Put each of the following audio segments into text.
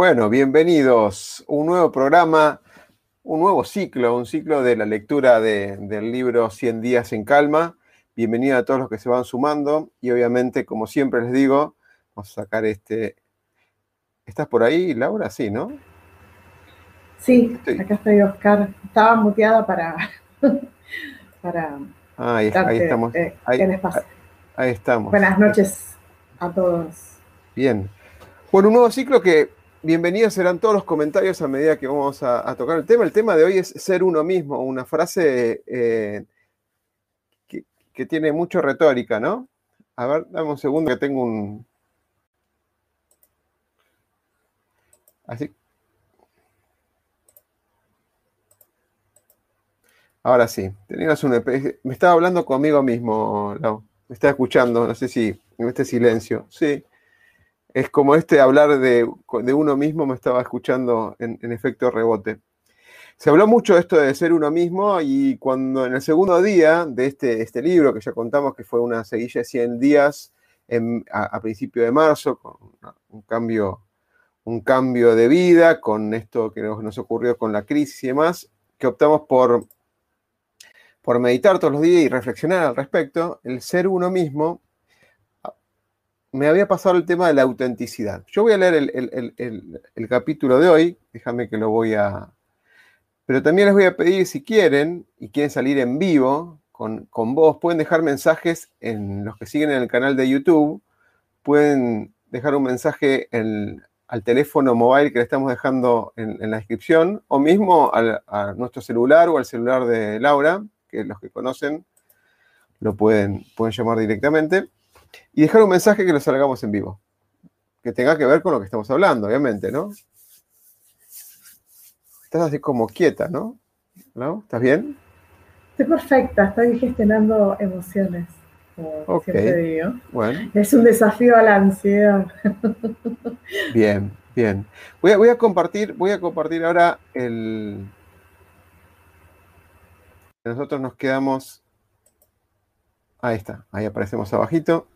Bueno, bienvenidos. Un nuevo programa, un nuevo ciclo, un ciclo de la lectura del libro 100 días en calma. Bienvenido a todos los que se van sumando y obviamente, como siempre les digo, vamos a sacar este... ¿Estás por ahí, Laura? Sí, ¿no? Sí, acá estoy, Oscar. Estaba muteada para... para ahí, ahí estamos. Eh, ahí, espacio. ahí estamos. Buenas noches a todos. Bien. Bueno, un nuevo ciclo que bienvenidos serán todos los comentarios a medida que vamos a, tocar el tema. El tema de hoy es ser uno mismo, una frase eh, que, tiene mucho retórica, ¿no? A ver, dame un segundo que tengo un... Así. Ahora sí, tenías un... Me estaba hablando conmigo mismo, Lau. Me estaba escuchando, no sé si en este silencio. Sí es como este hablar de, uno mismo, me estaba escuchando en, efecto rebote. Se habló mucho de esto de ser uno mismo y cuando en el segundo día de este, este libro, que ya contamos que fue una seguilla de 100 días a, principio de marzo, con un cambio, un cambio de vida, con esto que nos, nos ocurrió con la crisis y demás, que optamos por, por meditar todos los días y reflexionar al respecto, el ser uno mismo me había pasado el tema de la autenticidad. Yo voy a leer el, capítulo de hoy, déjame que lo voy a... Pero también les voy a pedir, si quieren, y quieren salir en vivo con, con vos, pueden dejar mensajes en los que siguen en el canal de YouTube, pueden dejar un mensaje al teléfono móvil que le estamos dejando en, la descripción, o mismo a nuestro celular o al celular de Laura, que los que conocen lo pueden, pueden llamar directamente y dejar un mensaje que lo salgamos en vivo. Que tenga que ver con lo que estamos hablando, obviamente, ¿no? Estás así como quieta, ¿no? ¿No? ¿Estás bien? Estoy perfecta, estoy gestionando emociones. Como siempre digo. Bueno. Es un desafío a la ansiedad. Bien, bien. Voy a, voy a compartir, voy a compartir ahora el. Nosotros nos quedamos. Ahí está, ahí aparecemos abajito.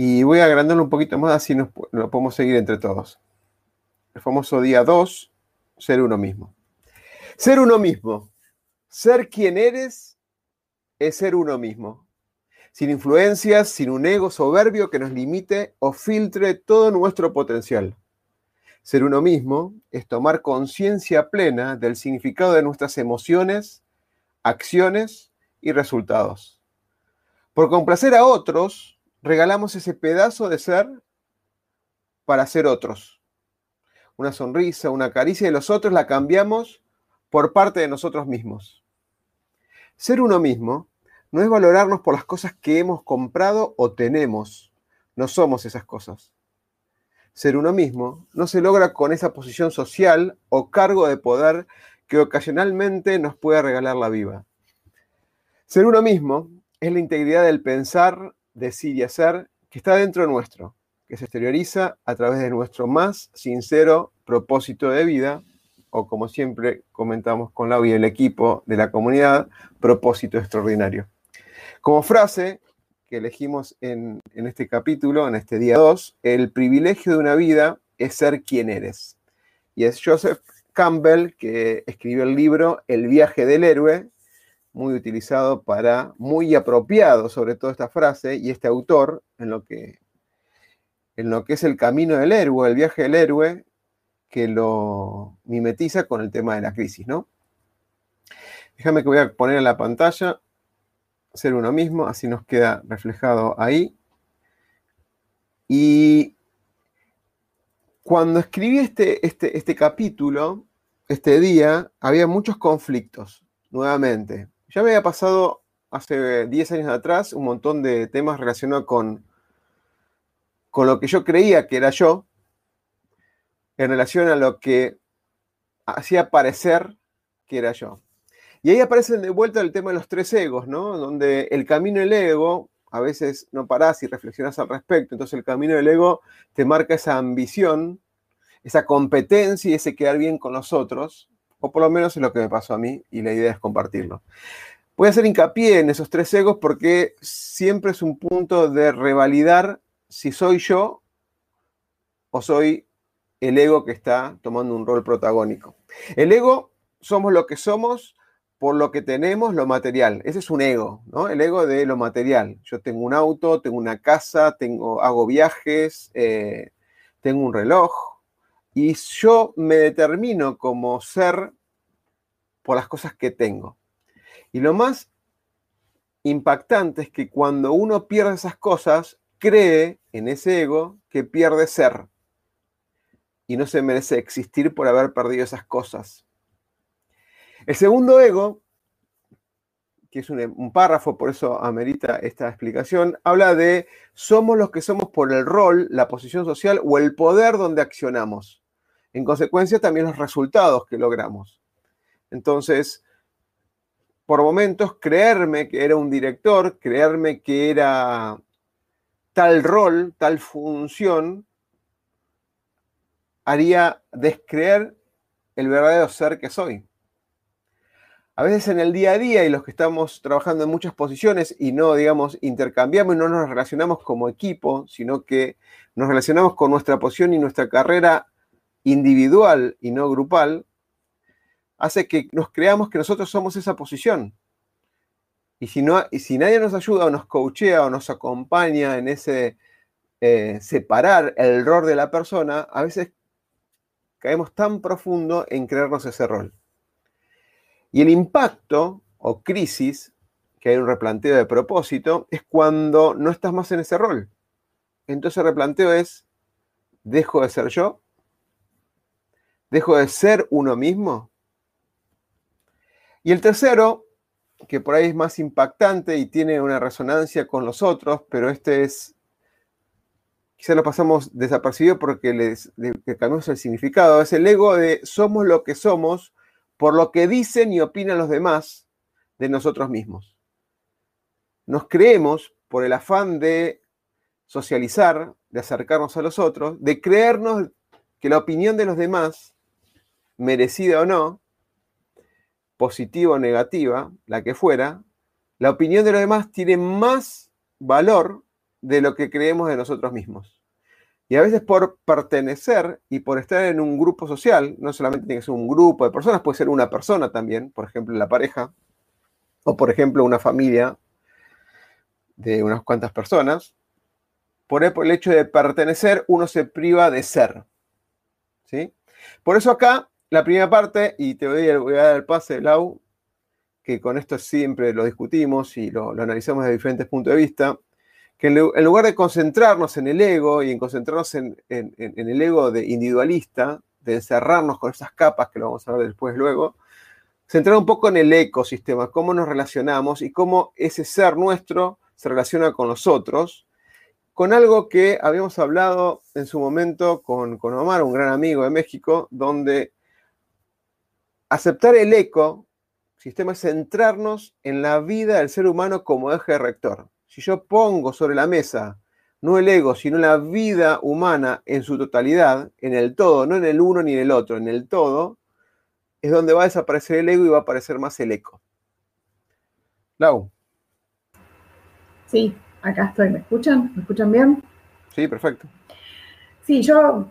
Y voy a agrandarlo un poquito más, así nos, lo podemos seguir entre todos. El famoso día 2, ser uno mismo. Ser uno mismo. Ser quien eres es ser uno mismo. Sin influencias, sin un ego soberbio que nos limite o filtre todo nuestro potencial. Ser uno mismo es tomar conciencia plena del significado de nuestras emociones, acciones y resultados. Por complacer a otros, regalamos ese pedazo de ser para ser otros. Una sonrisa, una caricia de los otros la cambiamos por parte de nosotros mismos. Ser uno mismo no es valorarnos por las cosas que hemos comprado o tenemos. No somos esas cosas. Ser uno mismo no se logra con esa posición social o cargo de poder que ocasionalmente nos puede regalar la vida. Ser uno mismo es la integridad del pensar, decir y hacer que está dentro nuestro, que se exterioriza a través de nuestro más sincero propósito de vida, o como siempre comentamos con Lau y el equipo de la comunidad, propósito extraordinario. Como frase que elegimos en, en este capítulo, en este día 2, el privilegio de una vida es ser quien eres. Y es Joseph Campbell que escribió el libro El viaje del héroe, muy utilizado para, muy apropiado sobre todo esta frase y este autor en lo que, en lo que es el camino del héroe, el viaje del héroe, que lo mimetiza con el tema de la crisis, ¿no? Déjame que voy a poner en la pantalla ser uno mismo, así nos queda reflejado ahí. Y cuando escribí este, este, este capítulo, este día, había muchos conflictos, nuevamente. Ya me había pasado hace 10 años atrás un montón de temas relacionados con, con lo que yo creía que era yo, en relación a lo que hacía parecer que era yo. Y ahí aparece de vuelta el tema de los tres egos, ¿no? Donde el camino del ego, a veces no parás y reflexionas al respecto, entonces el camino del ego te marca esa ambición, esa competencia y ese quedar bien con los otros, o por lo menos es lo que me pasó a mí y la idea es compartirlo. Voy a hacer hincapié en esos tres egos porque siempre es un punto de revalidar si soy yo o soy el ego que está tomando un rol protagónico. El ego somos lo que somos por lo que tenemos, lo material. Ese es un ego, ¿no? El ego de lo material. Yo tengo un auto, tengo una casa, tengo, hago viajes, eh, tengo un reloj. Y yo me determino como ser por las cosas que tengo. Y lo más impactante es que cuando uno pierde esas cosas, cree en ese ego que pierde ser. Y no se merece existir por haber perdido esas cosas. El segundo ego, que es un, párrafo, por eso amerita esta explicación, habla de somos los que somos por el rol, la posición social o el poder donde accionamos. En consecuencia, también los resultados que logramos. Entonces, por momentos creerme que era un director, creerme que era tal rol, tal función, haría descreer el verdadero ser que soy. A veces en el día a día y los que estamos trabajando en muchas posiciones y no, digamos, intercambiamos y no nos relacionamos como equipo, sino que nos relacionamos con nuestra posición y nuestra carrera individual y no grupal, hace que nos creamos que nosotros somos esa posición. Y si, no, y si nadie nos ayuda o nos coachea o nos acompaña en ese eh, separar el rol de la persona, a veces caemos tan profundo en creernos ese rol. Y el impacto o crisis, que hay un replanteo de propósito, es cuando no estás más en ese rol. Entonces el replanteo es, ¿dejo de ser yo? ¿Dejo de ser uno mismo? Y el tercero, que por ahí es más impactante y tiene una resonancia con los otros, pero este es, quizá lo pasamos desapercibido porque les, cambiamos el significado, es el ego de somos lo que somos por lo que dicen y opinan los demás de nosotros mismos. Nos creemos por el afán de socializar, de acercarnos a los otros, de creernos que la opinión de los demás, merecida o no, positiva o negativa, la que fuera, la opinión de los demás tiene más valor de lo que creemos de nosotros mismos. Y a veces por pertenecer y por estar en un grupo social, no solamente tiene que ser un grupo de personas, puede ser una persona también, por ejemplo la pareja, o por ejemplo una familia de unas cuantas personas, por el hecho de pertenecer uno se priva de ser. ¿sí? Por eso acá la primera parte, y te voy a, dar el pase, Lau, que con esto siempre lo discutimos y lo, analizamos de diferentes puntos de vista, que en, lugar de concentrarnos en el ego y en concentrarnos en, el ego de individualista, de encerrarnos con esas capas, que lo vamos a ver después luego, centrar un poco en el ecosistema, cómo nos relacionamos y cómo ese ser nuestro se relaciona con los otros, con algo que habíamos hablado en su momento con, con Omar, un gran amigo de México, donde aceptar el eco, sistema es centrarnos en la vida del ser humano como eje rector. Si yo pongo sobre la mesa no el ego, sino la vida humana en su totalidad, en el todo, no en el uno ni en el otro, en el todo, es donde va a desaparecer el ego y va a aparecer más el eco. Lau. Sí, acá estoy. ¿Me escuchan? ¿Me escuchan bien? Sí, perfecto. Sí, yo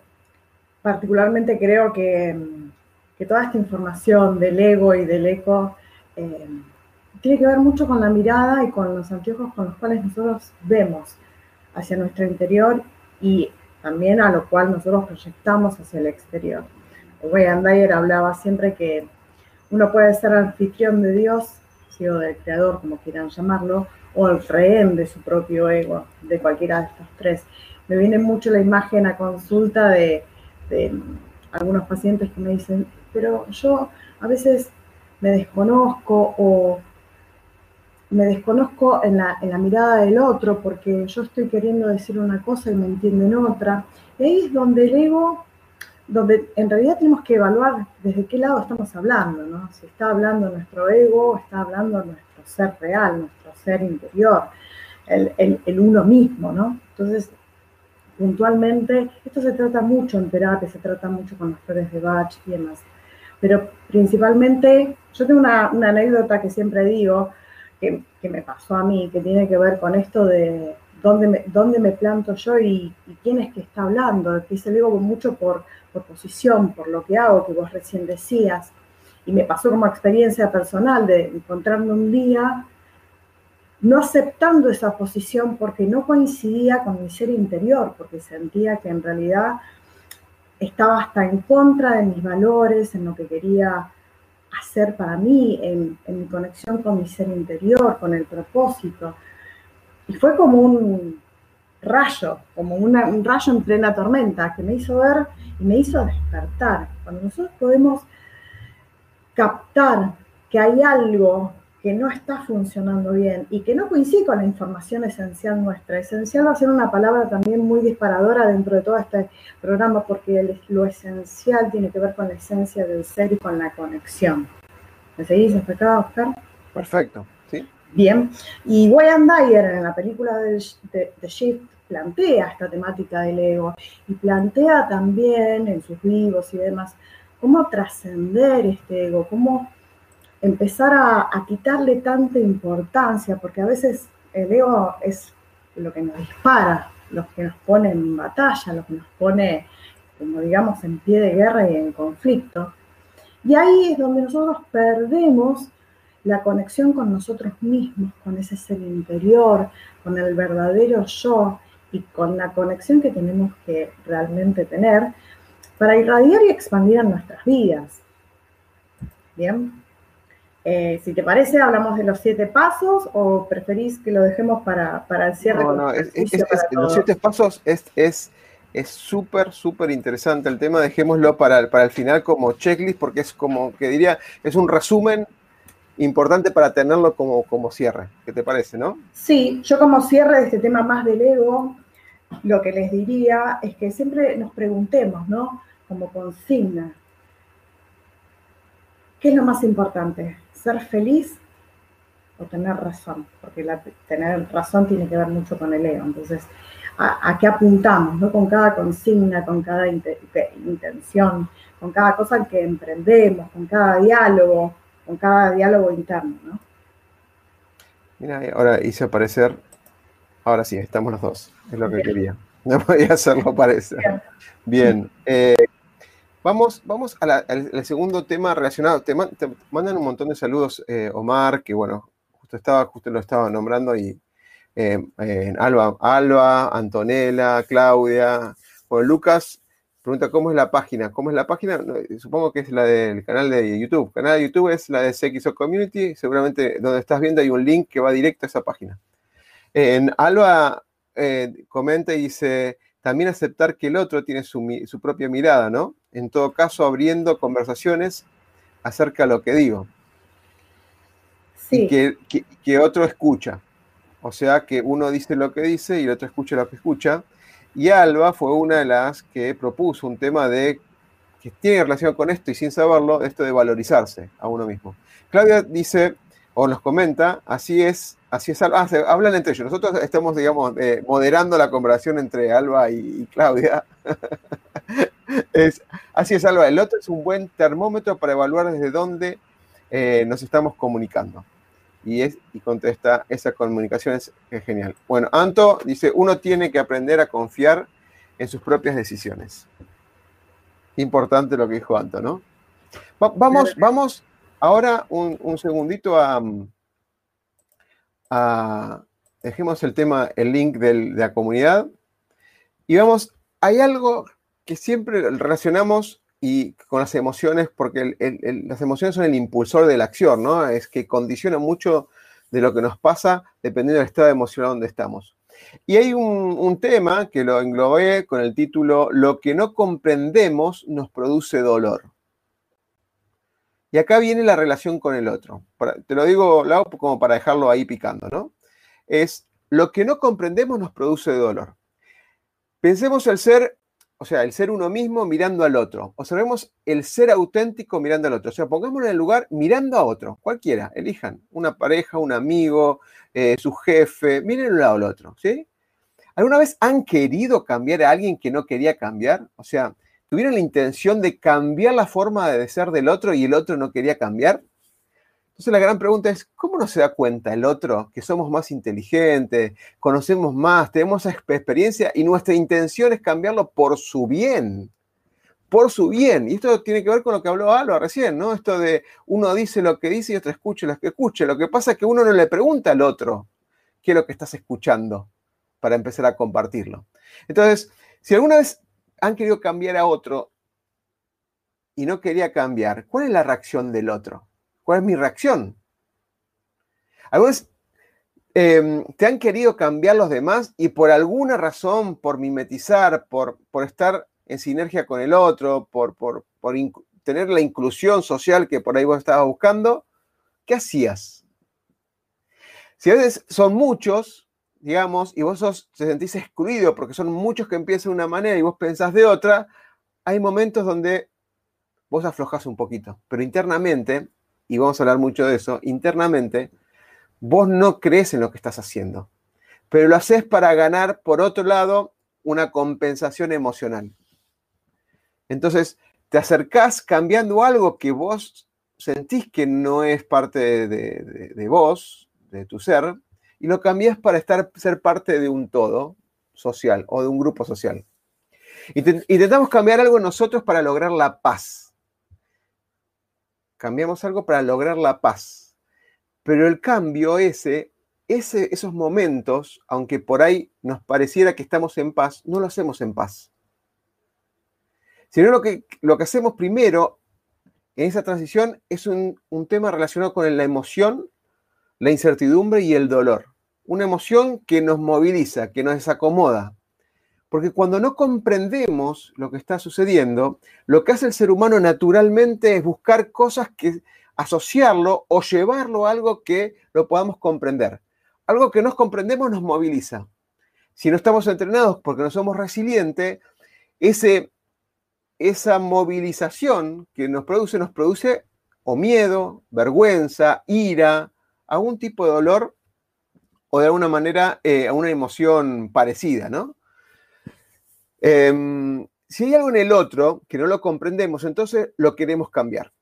particularmente creo que que toda esta información del ego y del eco eh, tiene que ver mucho con la mirada y con los anteojos con los cuales nosotros vemos hacia nuestro interior y también a lo cual nosotros proyectamos hacia el exterior. Wayne Dyer hablaba siempre que uno puede ser anfitrión de Dios vacío del creador, como quieran llamarlo, o el rehén de su propio ego, de cualquiera de estos tres. Me viene mucho la imagen a consulta de, algunos pacientes que me dicen, pero yo a veces me desconozco o me desconozco en la, en la, mirada del otro porque yo estoy queriendo decir una cosa y me entienden otra. Y ahí es donde el ego donde en realidad tenemos que evaluar desde qué lado estamos hablando, ¿no? Si está hablando nuestro ego está hablando nuestro ser real, nuestro ser interior, el, uno mismo, ¿no? Entonces, puntualmente, esto se trata mucho en terapia, se trata mucho con las flores de Bach y demás. Pero principalmente, yo tengo una, anécdota que siempre digo, que, me pasó a mí, que tiene que ver con esto de dónde me, dónde me planto yo y, quién es que está hablando, que se digo mucho por posición, por lo que hago, que vos recién decías, y me pasó como experiencia personal de encontrarme un día no aceptando esa posición porque no coincidía con mi ser interior, porque sentía que en realidad estaba hasta en contra de mis valores, en lo que quería hacer para mí, en, en mi conexión con mi ser interior, con el propósito. Y fue como un, rayo, como un rayo en plena tormenta, que me hizo ver y me hizo despertar. Cuando nosotros podemos captar que hay algo que no está funcionando bien y que no coincide con la información esencial nuestra. Esencial va a ser una palabra también muy disparadora dentro de todo este programa porque lo esencial tiene que ver con la esencia del ser y con la conexión. ¿Me seguís acá, Oscar? Perfecto, sí. Bien, y Wayne Dyer en la película de, The Shift plantea esta temática del ego y plantea también en sus vivos y demás cómo trascender este ego, cómo empezar a, quitarle tanta importancia, porque a veces el ego es lo que nos dispara, lo que nos pone en batalla, lo que nos pone, como digamos, en pie de guerra y en conflicto. Y ahí es donde nosotros perdemos la conexión con nosotros mismos, con ese ser interior, con el verdadero yo y con la conexión que tenemos que realmente tener para irradiar y expandir en nuestras vidas. Bien. Eh, si te parece, hablamos de los siete pasos o preferís que lo dejemos para, el cierre. No, no, los siete pasos es, es es súper, súper interesante el tema. Dejémoslo para, para el final como checklist, porque es como que diría, es un resumen importante para tenerlo como, como cierre. ¿Qué te parece, no? Sí, yo como cierre de este tema más del ego, lo que les diría es que siempre nos preguntemos, ¿no? Como consigna, ¿qué es lo más importante? ¿Ser feliz o tener razón? Porque tener razón tiene que ver mucho con el ego. Entonces, ¿a, qué apuntamos? ¿no? Con cada consigna, con cada intención, con cada cosa que emprendemos, con cada diálogo con cada diálogo interno, ¿no? Mira, ahora hice aparecer, ahora sí, estamos los dos, es lo que quería. No podía hacerlo parecer. Bien, eh, vamos, vamos al, segundo tema relacionado. Te, mandan un montón de saludos, eh, Omar, que bueno, justo estaba, justo lo estaba nombrando, y eh, Alba, Alba, Antonella, Claudia, bueno, Lucas Pregunta cómo es la página. ¿Cómo es la página? Supongo que es la del canal de YouTube. El canal de YouTube es la de CXO Community. Seguramente donde estás viendo hay un link que va directo a esa página. En Alba eh, comenta y dice, también aceptar que el otro tiene su, propia mirada, ¿no? En todo caso, abriendo conversaciones acerca de lo que digo. Sí. Y que, que otro escucha. O sea, que uno dice lo que dice y el otro escucha lo que escucha y Alba fue una de las que propuso un tema de que tiene relación con esto y sin saberlo, esto de valorizarse a uno mismo. Claudia dice, o nos comenta, así es, así es Alba, ah, hablan entre ellos. Nosotros estamos, digamos, eh, moderando la conversación entre Alba y, Claudia. es, así es Alba, el otro es un buen termómetro para evaluar desde dónde eh, nos estamos comunicando y, es, y contesta, esa comunicación es, genial. Bueno, Anto dice, uno tiene que aprender a confiar en sus propias decisiones. Importante lo que dijo Anto, ¿no? vamos, vamos ahora un, segundito a, a, Dejemos el tema, el link de la comunidad. Y vamos, hay algo que siempre relacionamos y con las emociones, porque las emociones son el impulsor de la acción, ¿no? Es que condiciona mucho de lo que nos pasa dependiendo del estado emocional donde estamos. Y hay un, tema que lo englobé con el título Lo que no comprendemos nos produce dolor. Y acá viene la relación con el otro. Te lo digo, Lau, como para dejarlo ahí picando, ¿no? Es lo que no comprendemos nos produce dolor. Pensemos el ser o sea, el ser uno mismo mirando al otro. Observemos el ser auténtico mirando al otro. O sea, pongámonos en el lugar mirando a otro, cualquiera, elijan, una pareja, un amigo, eh, su jefe, miren un lado al otro, ¿sí? ¿Alguna vez han querido cambiar a alguien que no quería cambiar? O sea, ¿tuvieron la intención de cambiar la forma de ser del otro y el otro no quería cambiar? Entonces la gran pregunta es, ¿cómo no se da cuenta el otro que somos más inteligentes, conocemos más, tenemos experiencia y nuestra intención es cambiarlo por su bien? Por su bien. Y esto tiene que ver con lo que habló Alba recién, ¿no? Esto de uno dice lo que dice y otro escucha lo que escucha. Lo que pasa es que uno no le pregunta al otro qué es lo que estás escuchando para empezar a compartirlo. Entonces, si alguna vez han querido cambiar a otro y no quería cambiar, ¿cuál es la reacción del otro? ¿Cuál es mi reacción? Algunos em, te han querido cambiar los demás y por alguna razón, por mimetizar, por, estar en sinergia con el otro, por, tener la inclusión social que por ahí vos estabas buscando, ¿qué hacías? Si a veces son muchos, digamos, y vos sos, te sentís excluido porque son muchos que empiezan de una manera y vos pensás de otra, hay momentos donde vos aflojas un poquito, pero internamente y vamos a hablar mucho de eso, internamente, vos no crees en lo que estás haciendo, pero lo haces para ganar, por otro lado, una compensación emocional. Entonces, te acercás cambiando algo que vos sentís que no es parte de, vos, de tu ser, y lo cambias para estar, ser parte de un todo social o de un grupo social. Intentamos cambiar algo nosotros para lograr la paz cambiamos algo para lograr la paz. Pero el cambio ese, ese, esos momentos, aunque por ahí nos pareciera que estamos en paz, no lo hacemos en paz. Sino lo que, lo que hacemos primero en esa transición es un, un tema relacionado con la emoción, la incertidumbre y el dolor. Una emoción que nos moviliza, que nos desacomoda, porque cuando no comprendemos lo que está sucediendo, lo que hace el ser humano naturalmente es buscar cosas que asociarlo o llevarlo a algo que lo podamos comprender. Algo que nos comprendemos nos moviliza. Si no estamos entrenados porque no somos resilientes, ese, esa movilización que nos produce, nos produce o miedo, vergüenza, ira, algún tipo de dolor o de alguna manera eh, una emoción parecida, ¿no? Em, si hay algo en el otro que no lo comprendemos, entonces lo queremos cambiar.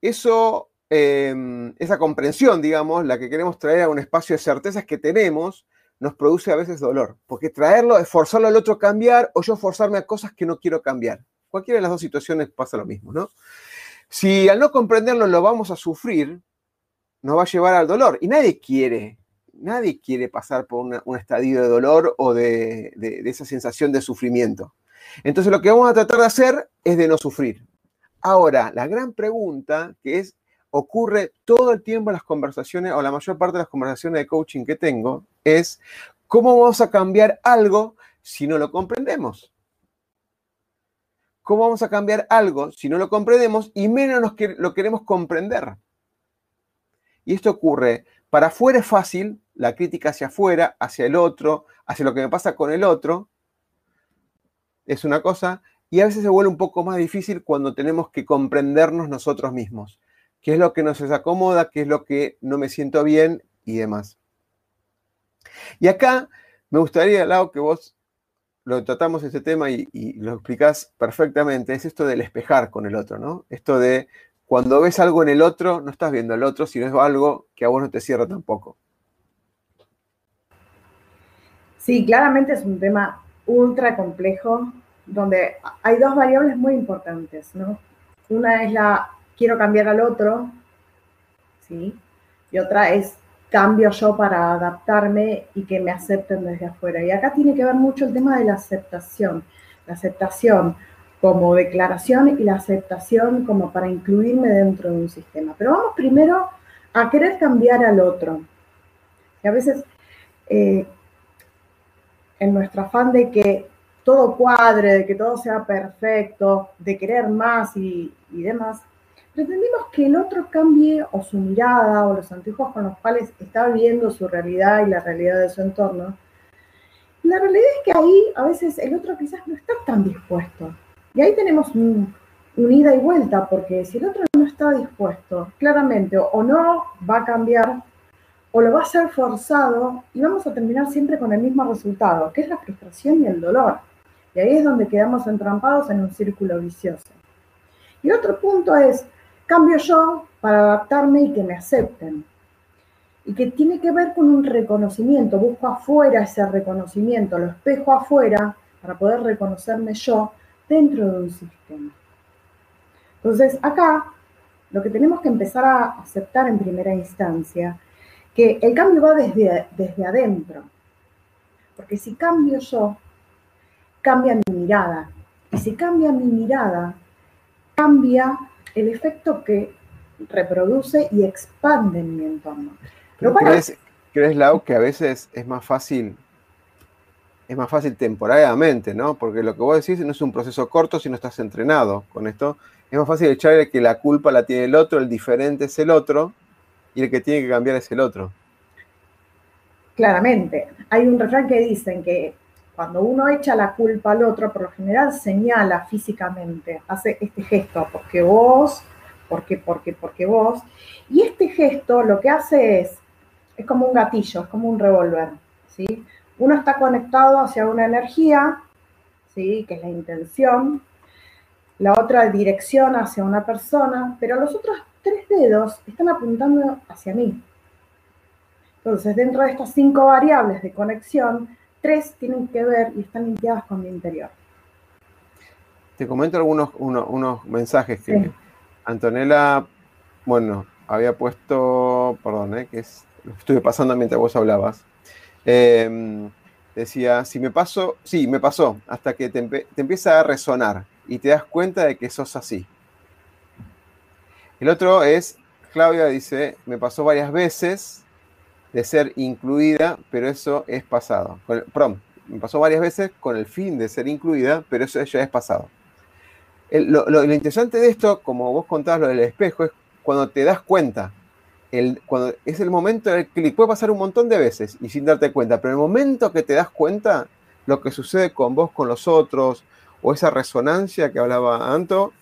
Eso, em, esa comprensión, digamos, la que queremos traer a un espacio de certezas que tenemos, nos produce a veces dolor. Porque traerlo es forzarlo al otro a cambiar o yo forzarme a cosas que no quiero cambiar. Cualquiera de las dos situaciones pasa lo mismo, ¿no? Si al no comprenderlo lo vamos a sufrir, nos va a llevar al dolor. Y nadie quiere nadie quiere pasar por un estadio de dolor o de, esa sensación de sufrimiento. Entonces lo que vamos a tratar de hacer es de no sufrir. Ahora, la gran pregunta que es, ocurre todo el tiempo en las conversaciones, o la mayor parte de las conversaciones de coaching que tengo, es cómo vamos a cambiar algo si no lo comprendemos. ¿Cómo vamos a cambiar algo si no lo comprendemos y menos lo queremos comprender? Y esto ocurre, para afuera es fácil, la crítica hacia afuera, hacia el otro, hacia lo que me pasa con el otro, es una cosa, y a veces se vuelve un poco más difícil cuando tenemos que comprendernos nosotros mismos, qué es lo que nos desacomoda, qué es lo que no me siento bien y demás. Y acá me gustaría, Lau, que vos lo tratamos este tema y, y, lo explicás perfectamente, es esto del espejar con el otro, ¿no? Esto de cuando ves algo en el otro, no estás viendo al otro, sino es algo que a vos no te cierra tampoco. Sí, claramente es un tema ultra complejo donde hay dos variables muy importantes, ¿no? Una es la quiero cambiar al otro, ¿sí? Y otra es cambio yo para adaptarme y que me acepten desde afuera. Y acá tiene que ver mucho el tema de la aceptación. La aceptación como declaración y la aceptación como para incluirme dentro de un sistema. Pero vamos primero a querer cambiar al otro. Y a veces, eh, en nuestro afán de que todo cuadre, de que todo sea perfecto, de querer más y, demás, pretendemos que el otro cambie o su mirada o los anteojos con los cuales está viendo su realidad y la realidad de su entorno. La realidad es que ahí a veces el otro quizás no está tan dispuesto. Y ahí tenemos un, ida y vuelta, porque si el otro no está dispuesto, claramente o, no va a cambiar, o lo va a hacer forzado, y vamos a terminar siempre con el mismo resultado, que es la frustración y el dolor. Y ahí es donde quedamos entrampados en un círculo vicioso. Y otro punto es, cambio yo para adaptarme y que me acepten. Y que tiene que ver con un reconocimiento, busco afuera ese reconocimiento, lo espejo afuera para poder reconocerme yo dentro de un sistema. Entonces, acá lo que tenemos que empezar a aceptar en primera instancia, que el cambio va desde, desde adentro. Porque si cambio yo, cambia mi mirada. Y si cambia mi mirada, cambia el efecto que reproduce y expande en mi entorno. ¿Crees, ¿Crees, Lau, que a veces es más fácil es más fácil temporariamente, ¿no? Porque lo que vos decís no es un proceso corto si no estás entrenado con esto. Es más fácil echarle que la culpa la tiene el otro, el diferente es el otro, y el que tiene que cambiar es el otro. Claramente. Hay un refrán que dicen que cuando uno echa la culpa al otro, por lo general señala físicamente, hace este gesto, porque vos, porque, porque, porque vos. Y este gesto lo que hace es, es como un gatillo, es como un revólver, ¿sí? Uno está conectado hacia una energía, ¿sí? que es la intención, la otra dirección hacia una persona, pero los otros tres dedos están apuntando hacia mí. Entonces, dentro de estas cinco variables de conexión, tres tienen que ver y están limpiadas con mi interior. Te comento algunos unos mensajes que Antonella, bueno, había puesto, perdón, ¿eh? que es, lo estuve pasando mientras vos hablabas. Em, decía, si me paso, sí, me pasó, hasta que te, empieza a resonar y te das cuenta de que sos así. El otro es, Claudia dice, me pasó varias veces de ser incluida, pero eso es pasado. perdón, me pasó varias veces con el fin de ser incluida, pero eso ya es pasado. lo, interesante de esto, como vos contabas lo del espejo, es cuando te das cuenta cuando es el momento del clic, puede pasar un montón de veces y sin darte cuenta, pero el momento que te das cuenta, lo que sucede con vos, con los otros, o esa resonancia que hablaba Anto,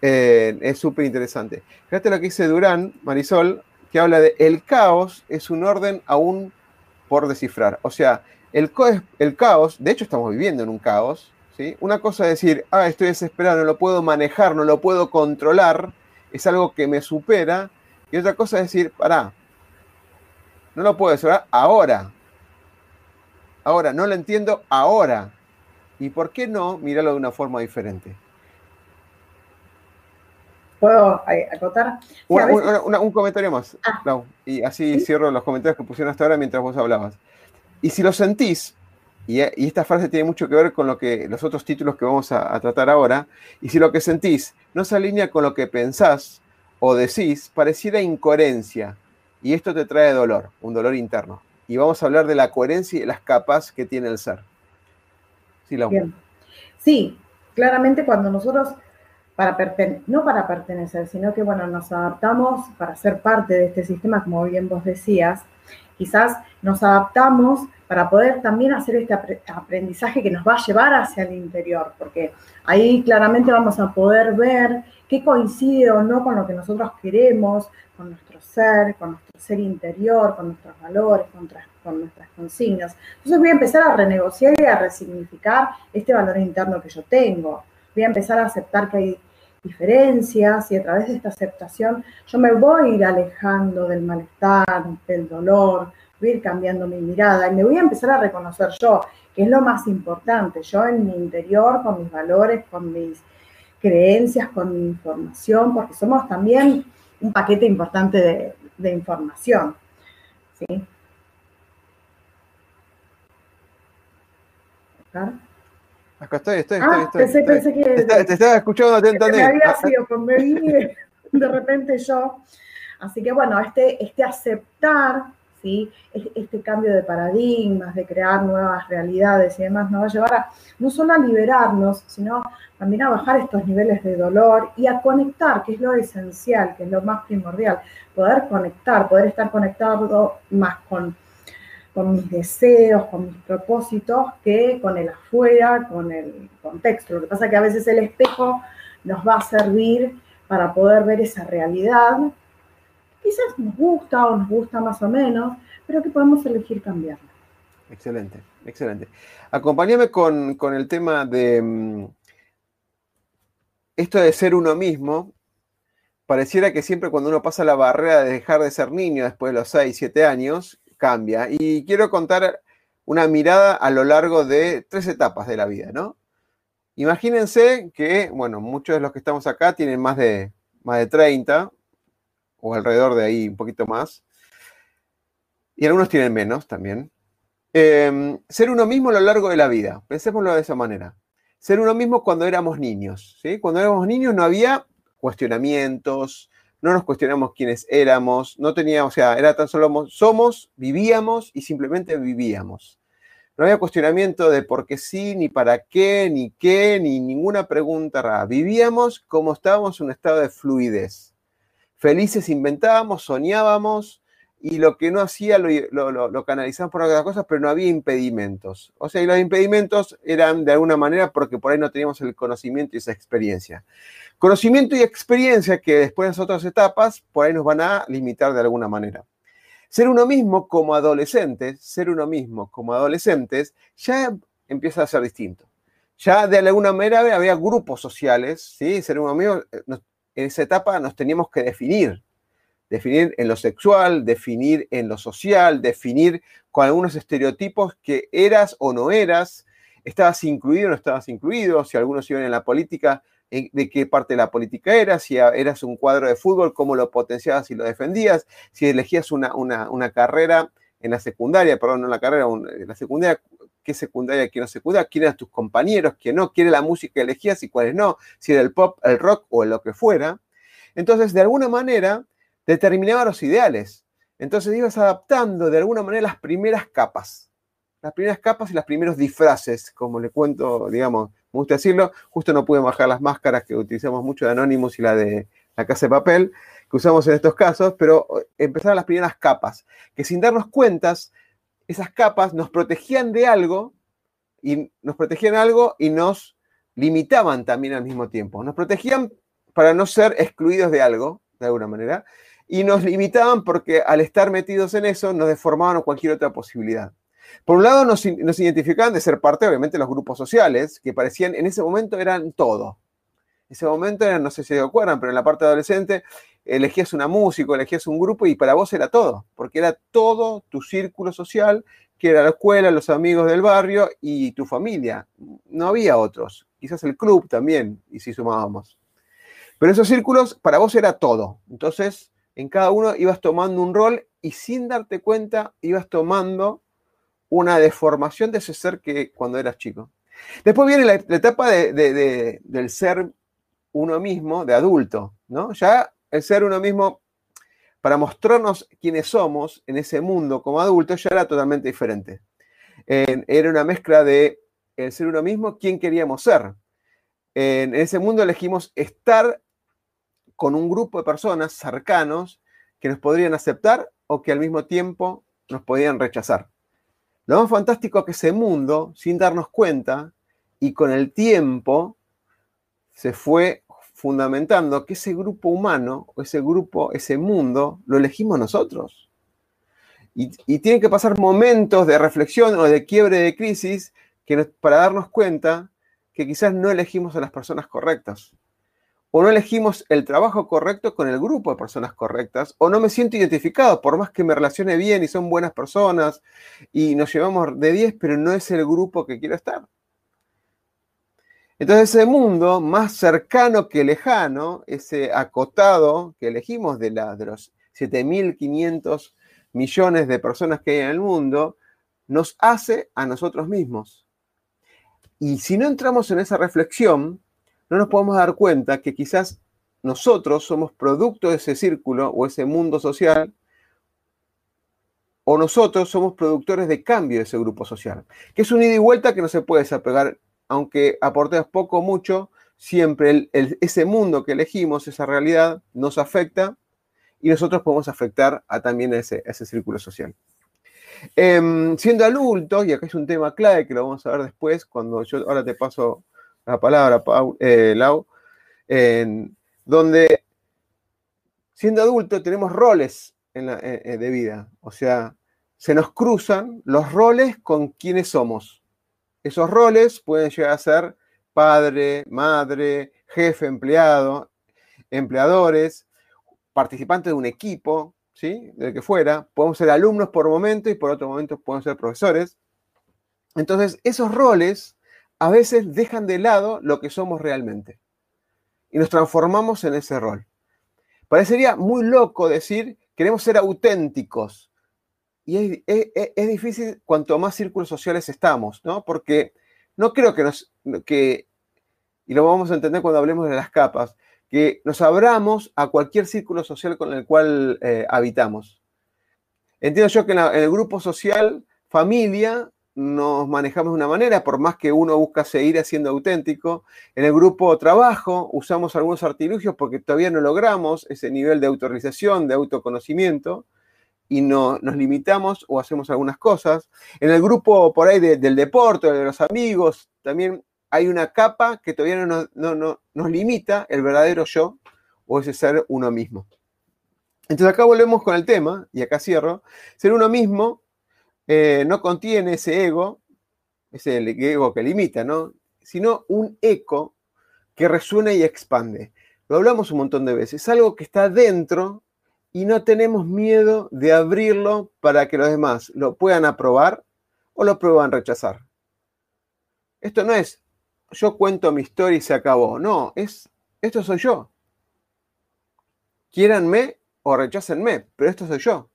eh, es súper interesante. Fíjate lo que dice Durán, Marisol, que habla de el caos es un orden aún por descifrar. O sea, el, el caos, de hecho estamos viviendo en un caos, ¿sí? Una cosa es decir, ah, estoy desesperado, no lo puedo manejar, no lo puedo controlar, es algo que me supera, y otra cosa es decir, pará, no lo puedo resolver ahora. Ahora, no lo entiendo ahora. ¿Y por qué no mirarlo de una forma diferente? ¿Puedo eh, acotar? un comentario más, ah. y así cierro los comentarios que pusieron hasta ahora mientras vos hablabas. Y si lo sentís, y, esta frase tiene mucho que ver con lo que, los otros títulos que vamos a, a tratar ahora, y si lo que sentís no se alinea con lo que pensás, o decís pareciera incoherencia y esto te trae dolor, un dolor interno. Y vamos a hablar de la coherencia y las capas que tiene el ser. Sí, sí claramente cuando nosotros, para no para pertenecer, sino que bueno, nos adaptamos para ser parte de este sistema, como bien vos decías, quizás nos adaptamos para poder también hacer este aprendizaje que nos va a llevar hacia el interior, porque ahí claramente vamos a poder ver qué coincide o no con lo que nosotros queremos, con nuestro ser, con nuestro ser interior, con nuestros valores, con, nuestras consignas. Entonces voy a empezar a renegociar y a resignificar este valor interno que yo tengo. Voy a empezar a aceptar que hay diferencias y a través de esta aceptación yo me voy a ir alejando del malestar, del dolor, voy a ir cambiando mi mirada y me voy a empezar a reconocer yo, que es lo más importante, yo en mi interior, con mis valores, con mis creencias, con información, porque somos también un paquete importante de, información. Acá estoy, estoy, ah, estoy, Pensé, pensé que. Te, estaba escuchando atentamente. Me había sido, me vine de repente yo. Así que bueno, este, este aceptar este cambio de paradigmas, de crear nuevas realidades y demás, nos va a llevar a no solo a liberarnos, sino también a bajar estos niveles de dolor y a conectar, que es lo esencial, que es lo más primordial, poder conectar, poder estar conectado más con mis deseos, con mis propósitos, que con el afuera, con el contexto. Lo que pasa es que a veces el espejo nos va a servir para poder ver esa realidad. Quizás nos gusta o nos gusta más o menos, pero que podemos elegir cambiarla. Excelente, excelente. Acompáñame con, con el tema de mm, esto de ser uno mismo. Pareciera que siempre cuando uno pasa la barrera de dejar de ser niño después de los 6, 7 años, cambia. Y quiero contar una mirada a lo largo de tres etapas de la vida, ¿no? Imagínense que, bueno, muchos de los que estamos acá tienen más de, más de 30, o alrededor de ahí un poquito más, y algunos tienen menos también. Em, ser uno mismo a lo largo de la vida, pensémoslo de esa manera. Ser uno mismo cuando éramos niños, ¿sí? Cuando éramos niños no había cuestionamientos, no nos cuestionamos quiénes éramos, no teníamos, o sea, era tan solo somos, vivíamos y simplemente vivíamos. No había cuestionamiento de por qué sí, ni para qué, ni qué, ni ninguna pregunta rara. Vivíamos como estábamos en un estado de fluidez. Felices inventábamos, soñábamos, y lo que no hacía lo, lo, canalizaban por otras cosas, pero no había impedimentos. O sea, y los impedimentos eran de alguna manera porque por ahí no teníamos el conocimiento y esa experiencia. Conocimiento y experiencia que después en las otras etapas por ahí nos van a limitar de alguna manera. Ser uno mismo como adolescentes, ser uno mismo como adolescentes, ya empieza a ser distinto. Ya de alguna manera había grupos sociales, ¿sí? Ser uno mismo, eh, en esa etapa nos teníamos que definir. Definir en lo sexual, definir en lo social, definir con algunos estereotipos que eras o no eras, estabas incluido o no estabas incluido, si algunos iban en la política, de qué parte de la política eras, si eras un cuadro de fútbol, cómo lo potenciabas y lo defendías, si elegías una, una, carrera en la secundaria, perdón, no en la carrera, en la secundaria, qué secundaria, qué no secundaria, quién eran tus compañeros, quién no, quién era la música que elegías y cuáles no, si era el pop, el rock o lo que fuera. Entonces, de alguna manera, determinaba los ideales. Entonces ibas adaptando de alguna manera las primeras capas, las primeras capas y los primeros disfraces, como le cuento, digamos, me gusta decirlo, justo no pude bajar las máscaras que utilizamos mucho de Anonymous y la de la casa de papel, que usamos en estos casos, pero empezaron las primeras capas, que sin darnos cuentas, esas capas nos protegían de algo y nos protegían algo y nos limitaban también al mismo tiempo. Nos protegían para no ser excluidos de algo, de alguna manera, y nos limitaban porque al estar metidos en eso nos deformaban cualquier otra posibilidad. Por un lado, nos, identificaban de ser parte, obviamente, de los grupos sociales, que parecían, en ese momento eran todo. Ese momento eran, no sé si se acuerdan, pero en la parte adolescente elegías una música, elegías un grupo y para vos era todo, porque era todo tu círculo social, que era la escuela, los amigos del barrio y tu familia. No había otros. Quizás el club también, y si sumábamos. Pero esos círculos para vos era todo. Entonces, en cada uno ibas tomando un rol y sin darte cuenta ibas tomando una deformación de ese ser que cuando eras chico. Después viene la, etapa del ser uno mismo, de adulto, ¿no? Ya el ser uno mismo, para mostrarnos quiénes somos en ese mundo como adultos, ya era totalmente diferente. era una mezcla de el ser uno mismo, quién queríamos ser. En, ese mundo elegimos estar con un grupo de personas cercanos que nos podrían aceptar o que al mismo tiempo nos podían rechazar. Lo más fantástico que ese mundo, sin darnos cuenta, y con el tiempo, se fue fundamentando que ese grupo humano, ese grupo, ese mundo, lo elegimos nosotros. Y, y tienen que pasar momentos de reflexión o de quiebre de crisis que para darnos cuenta que quizás no elegimos a las personas correctas o no elegimos el trabajo correcto con el grupo de personas correctas, o no me siento identificado, por más que me relacione bien y son buenas personas y nos llevamos de 10, pero no es el grupo que quiero estar. Entonces ese mundo más cercano que lejano, ese acotado que elegimos de, los 7.500 millones de personas que hay en el mundo, nos hace a nosotros mismos. Y si no entramos en esa reflexión, no nos podemos dar cuenta que quizás nosotros somos producto de ese círculo o ese mundo social, o nosotros somos productores de cambio de ese grupo social, que es un ida y vuelta que no se puede desapegar, aunque aportemos poco o mucho, siempre ese mundo que elegimos, esa realidad, nos afecta y nosotros podemos afectar a también ese, ese círculo social. Em, siendo adultos, y acá es un tema clave que lo vamos a ver después, cuando yo ahora te paso la palabra, eh, Lau, donde siendo adultos tenemos roles eh, eh, de vida, o sea, se nos cruzan los roles con quienes somos. Esos roles pueden llegar a ser padre, madre, jefe, empleado, empleadores, participantes de un equipo, ¿sí? De que fuera. Podemos ser alumnos por momento y por otro momento podemos ser profesores. Entonces, esos roles a veces dejan de lado lo que somos realmente y nos transformamos en ese rol. Parecería muy loco decir, queremos ser auténticos. Y es, difícil cuanto más círculos sociales estamos, ¿no? Porque no creo que nos, que, y lo vamos a entender cuando hablemos de las capas, que nos abramos a cualquier círculo social con el cual eh, habitamos. Entiendo yo que en, el grupo social, familia, nos manejamos de una manera, por más que uno busca seguir siendo auténtico. En el grupo trabajo usamos algunos artilugios porque todavía no logramos ese nivel de autorización, de autoconocimiento, y no, nos limitamos o hacemos algunas cosas. En el grupo por ahí del deporte, de los amigos, también hay una capa que todavía no, nos limita el verdadero yo o ese ser uno mismo. Entonces acá volvemos con el tema, y acá cierro, ser uno mismo eh, no contiene ese ego, ese ego que limita, ¿no? Sino un eco que resuena y expande. Lo hablamos un montón de veces, es algo que está dentro y no tenemos miedo de abrirlo para que los demás lo puedan aprobar o lo puedan rechazar. Esto no es yo cuento mi historia y se acabó. No, es, esto soy yo. Quiéranme o rechácenme, pero esto soy yo.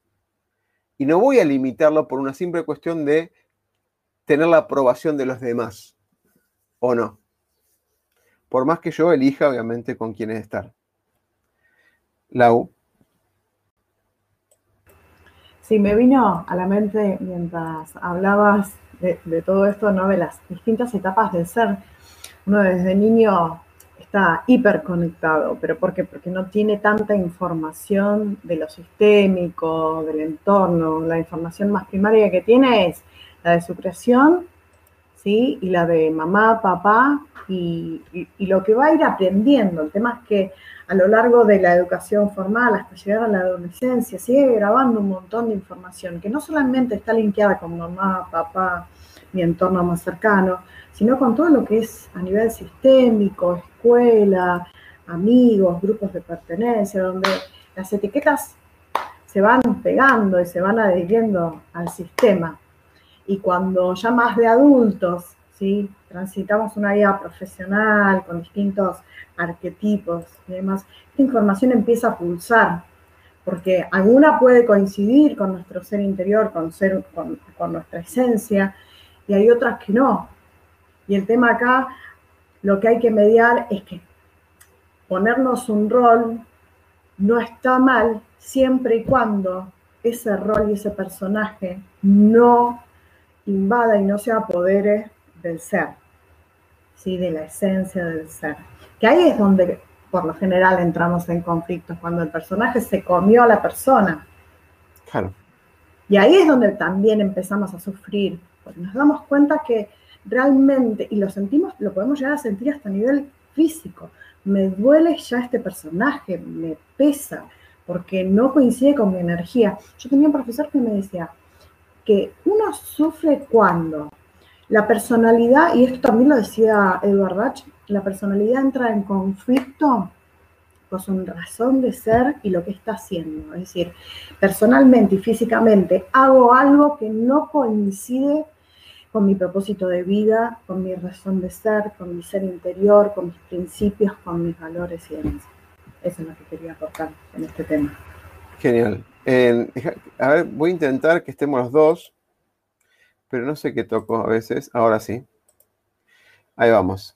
Y no voy a limitarlo por una simple cuestión de tener la aprobación de los demás. ¿O no? Por más que yo elija, obviamente, con quiénes estar. Lau. Sí, me vino a la mente mientras hablabas de, todo esto, ¿no? De las distintas etapas del ser uno desde niño está hiperconectado, pero ¿por qué? Porque no tiene tanta información de lo sistémico, del entorno. La información más primaria que tiene es la de su creación, ¿sí? Y la de mamá, papá, y, lo que va a ir aprendiendo. El tema es que a lo largo de la educación formal, hasta llegar a la adolescencia, sigue grabando un montón de información que no solamente está linkeada con mamá, papá, mi entorno más cercano, sino con todo lo que es a nivel sistémico, escuela, amigos, grupos de pertenencia, donde las etiquetas se van pegando y se van adhiriendo al sistema. Y cuando ya más de adultos, ¿sí? transitamos una vida profesional con distintos arquetipos y demás, esta información empieza a pulsar, porque alguna puede coincidir con nuestro ser interior, con, ser, con nuestra esencia, y hay otras que no. Y el tema acá, lo que hay que mediar es que ponernos un rol no está mal siempre y cuando ese rol y ese personaje no invada y no se apodere del ser, ¿sí? de la esencia del ser. Que ahí es donde por lo general entramos en conflictos, cuando el personaje se comió a la persona. Claro. Y ahí es donde también empezamos a sufrir, porque nos damos cuenta que realmente, y lo sentimos, lo podemos llegar a sentir hasta a nivel físico. Me duele ya este personaje, me pesa, porque no coincide con mi energía. Yo tenía un profesor que me decía que uno sufre cuando la personalidad, y esto también lo decía Edward Bach, la personalidad entra en conflicto con su razón de ser y lo que está haciendo. Es decir, personalmente y físicamente hago algo que no coincide con mi propósito de vida, con mi razón de ser, con mi ser interior, con mis principios, con mis valores y demás. Eso es lo que quería aportar en este tema. Genial. A ver, voy a intentar que estemos los dos, pero no sé qué toco a veces. Ahora sí. Ahí vamos.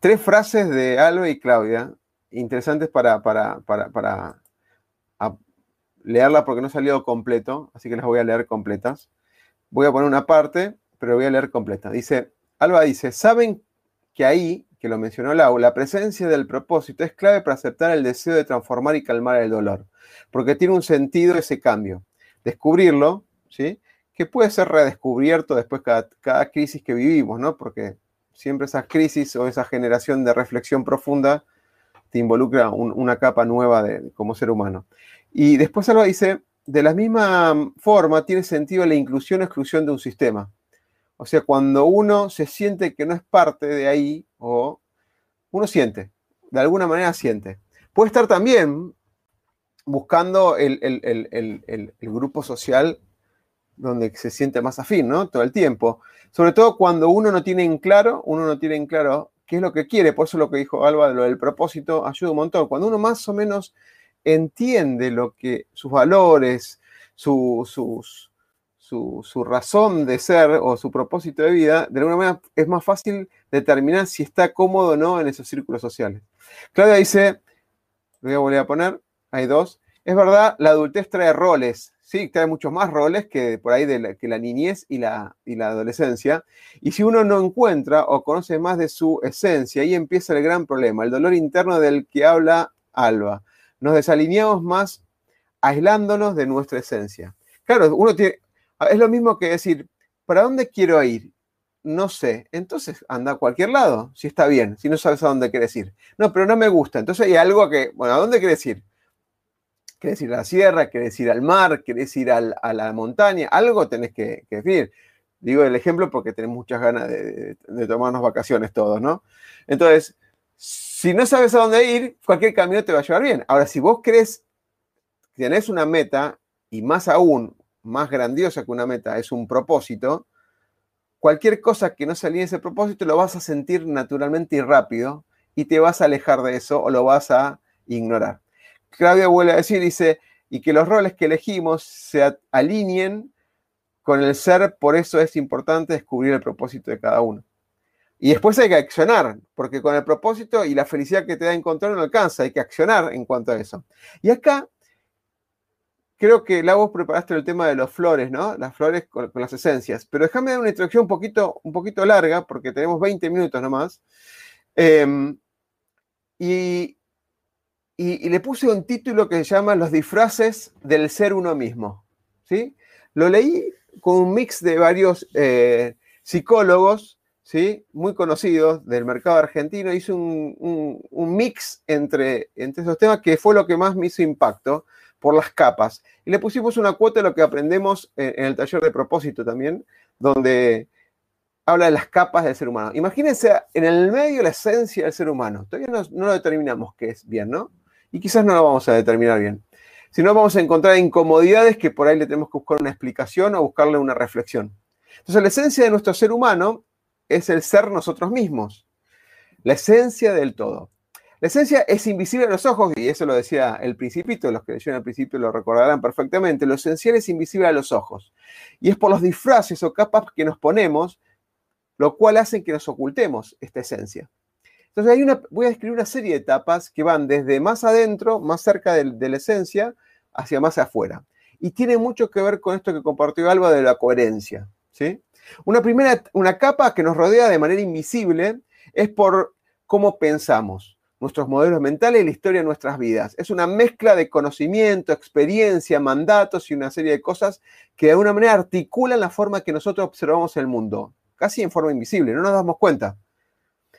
tres frases de Alba y Claudia, interesantes para, para, para, leerlas porque no salió completo, así que las voy a leer completas. Voy a poner una parte, pero voy a leer completa. Dice, Alba dice, ¿saben que ahí, que lo mencionó Lau, la presencia del propósito es clave para aceptar el deseo de transformar y calmar el dolor? Porque tiene un sentido ese cambio. Descubrirlo, ¿sí? Que puede ser redescubierto después cada, cada crisis que vivimos, ¿no? Porque siempre esas crisis o esa generación de reflexión profunda te involucra una capa nueva de, como ser humano. Y después Alba dice, de la misma forma tiene sentido la inclusión o exclusión de un sistema. O sea, cuando uno se siente que no es parte de ahí, o uno siente, de alguna manera siente. Puede estar también buscando el, grupo social donde se siente más afín, ¿no? Todo el tiempo. Sobre todo cuando uno no tiene en claro, uno no tiene en claro qué es lo que quiere. Por eso lo que dijo Alba, lo del propósito, ayuda un montón. Cuando uno más o menos entiende lo que sus valores, su, sus, su, razón de ser o su propósito de vida, de alguna manera es más fácil determinar si está cómodo o no en esos círculos sociales. Claudia dice, voy a volver a poner, hay dos, es verdad, la adultez trae roles, sí, trae muchos más roles que por ahí de la, que la niñez y la, y la adolescencia. Y si uno no encuentra o conoce más de su esencia, ahí empieza el gran problema, el dolor interno del que habla Alba. Nos desalineamos más aislándonos de nuestra esencia. Claro, uno tiene, es lo mismo que decir, ¿para dónde quiero ir? No sé. Entonces anda a cualquier lado, si está bien, si no sabes a dónde quieres ir. No, pero no me gusta. Entonces hay algo que, bueno, ¿a dónde quieres ir? querés ir a la sierra, querés ir al mar, querés ir a la montaña, algo tenés que, definir. Digo el ejemplo porque tenemos muchas ganas de, tomarnos vacaciones todos, ¿no? Entonces, si no sabes a dónde ir, cualquier camino te va a llevar bien. Ahora, si vos crees, tenés una meta, y más aún, más grandiosa que una meta, es un propósito, cualquier cosa que no se alinee ese propósito lo vas a sentir naturalmente y rápido y te vas a alejar de eso o lo vas a ignorar. Claudia vuelve a decir, dice, y que los roles que elegimos se alineen con el ser, por eso es importante descubrir el propósito de cada uno. Y después hay que accionar, porque con el propósito y la felicidad que te da encontrar no alcanza, hay que accionar en cuanto a eso. Y acá, creo que la vos preparaste el tema de los flores, ¿no? Las flores con, las esencias. Pero déjame dar una introducción un poquito, un poquito larga, porque tenemos 20 minutos nomás. Em, y, y, le puse un título que se llama Los disfraces del ser uno mismo. ¿sí? Lo leí con un mix de varios eh, psicólogos ¿sí? muy conocidos del mercado argentino. Hice un, mix entre, entre esos temas que fue lo que más me hizo impacto por las capas. Y le pusimos una cuota de lo que aprendemos en, el taller de propósito también, donde habla de las capas del ser humano. Imagínense en el medio la esencia del ser humano. Todavía no, no lo determinamos qué es bien, ¿no? y quizás no lo vamos a determinar bien. Si no, vamos a encontrar incomodidades que por ahí le tenemos que buscar una explicación o buscarle una reflexión. Entonces, la esencia de nuestro ser humano es el ser nosotros mismos. La esencia del todo. La esencia es invisible a los ojos, y eso lo decía el principito, los que leyeron al principio lo recordarán perfectamente. Lo esencial es invisible a los ojos. Y es por los disfraces o capas que nos ponemos, lo cual hace que nos ocultemos esta esencia. Entonces hay una, voy a describir una serie de etapas que van desde más adentro, más cerca de, la esencia, hacia más afuera. Y tiene mucho que ver con esto que compartió Alba de la coherencia. ¿sí? Una primera, una capa que nos rodea de manera invisible es por cómo pensamos, nuestros modelos mentales y la historia de nuestras vidas. Es una mezcla de conocimiento, experiencia, mandatos y una serie de cosas que de alguna manera articulan la forma que nosotros observamos el mundo, casi en forma invisible, no nos damos cuenta.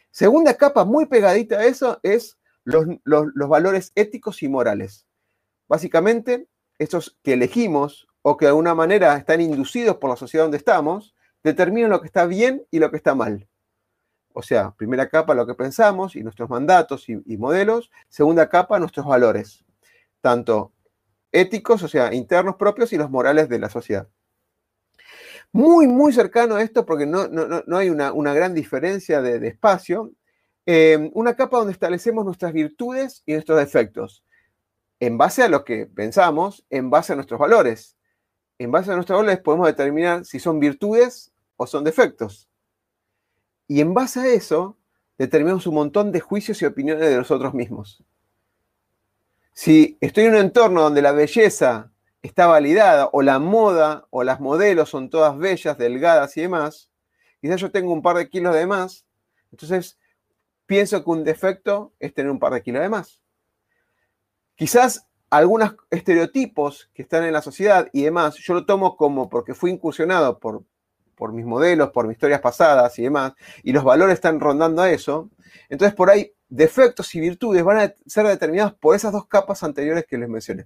Segunda capa muy pegadita a eso es los, valores éticos y morales. Básicamente, estos que elegimos o que de alguna manera están inducidos por la sociedad donde estamos, determinan lo que está bien y lo que está mal. O sea, primera capa lo que pensamos y nuestros mandatos y, modelos. Segunda capa nuestros valores, tanto éticos, o sea, internos propios y los morales de la sociedad muy, muy cercano a esto, porque no, no, hay una, gran diferencia de, espacio, eh, una capa donde establecemos nuestras virtudes y nuestros defectos, en base a lo que pensamos, en base a nuestros valores. En base a nuestros valores podemos determinar si son virtudes o son defectos. Y en base a eso, determinamos un montón de juicios y opiniones de nosotros mismos. Si estoy en un entorno donde la belleza está validada, o la moda, o las modelos son todas bellas, delgadas y demás, quizás yo tengo un par de kilos de más, entonces pienso que un defecto es tener un par de kilos de más. Quizás algunos estereotipos que están en la sociedad y demás, yo lo tomo como porque fui incursionado por, por mis modelos, por mis historias pasadas y demás, y los valores están rondando a eso, entonces por ahí defectos y virtudes van a ser determinados por esas dos capas anteriores que les mencioné.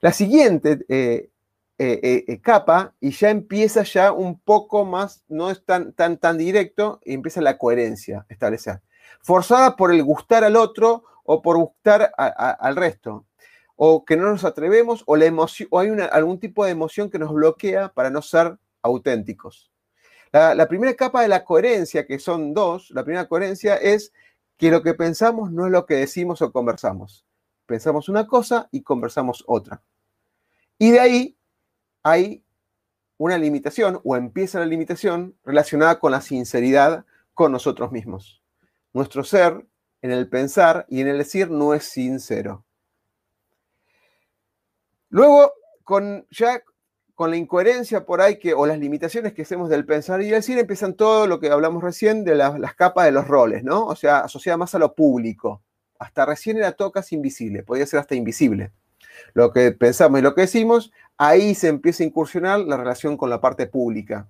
La siguiente eh, eh, eh, capa, y ya empieza ya un poco más, no es tan, tan, tan directo, y empieza la coherencia establecer. Forzada por el gustar al otro o por gustar al resto. O que no nos atrevemos, o, la emoción, o hay algún tipo de emoción que nos bloquea para no ser auténticos. La, primera capa de la coherencia, que son dos, la primera coherencia es que lo que pensamos no es lo que decimos o conversamos. Pensamos una cosa y conversamos otra. Y de ahí hay una limitación o empieza la limitación relacionada con la sinceridad con nosotros mismos. Nuestro ser en el pensar y en el decir no es sincero. Luego, con, ya con la incoherencia por ahí que, o las limitaciones que hacemos del pensar y decir, empiezan todo lo que hablamos recién de las capas de los roles, ¿no? O sea, asociada más a lo público. Hasta recién era todo casi invisible, podía ser hasta invisible. Lo que pensamos y lo que decimos, ahí se empieza a incursionar la relación con la parte pública.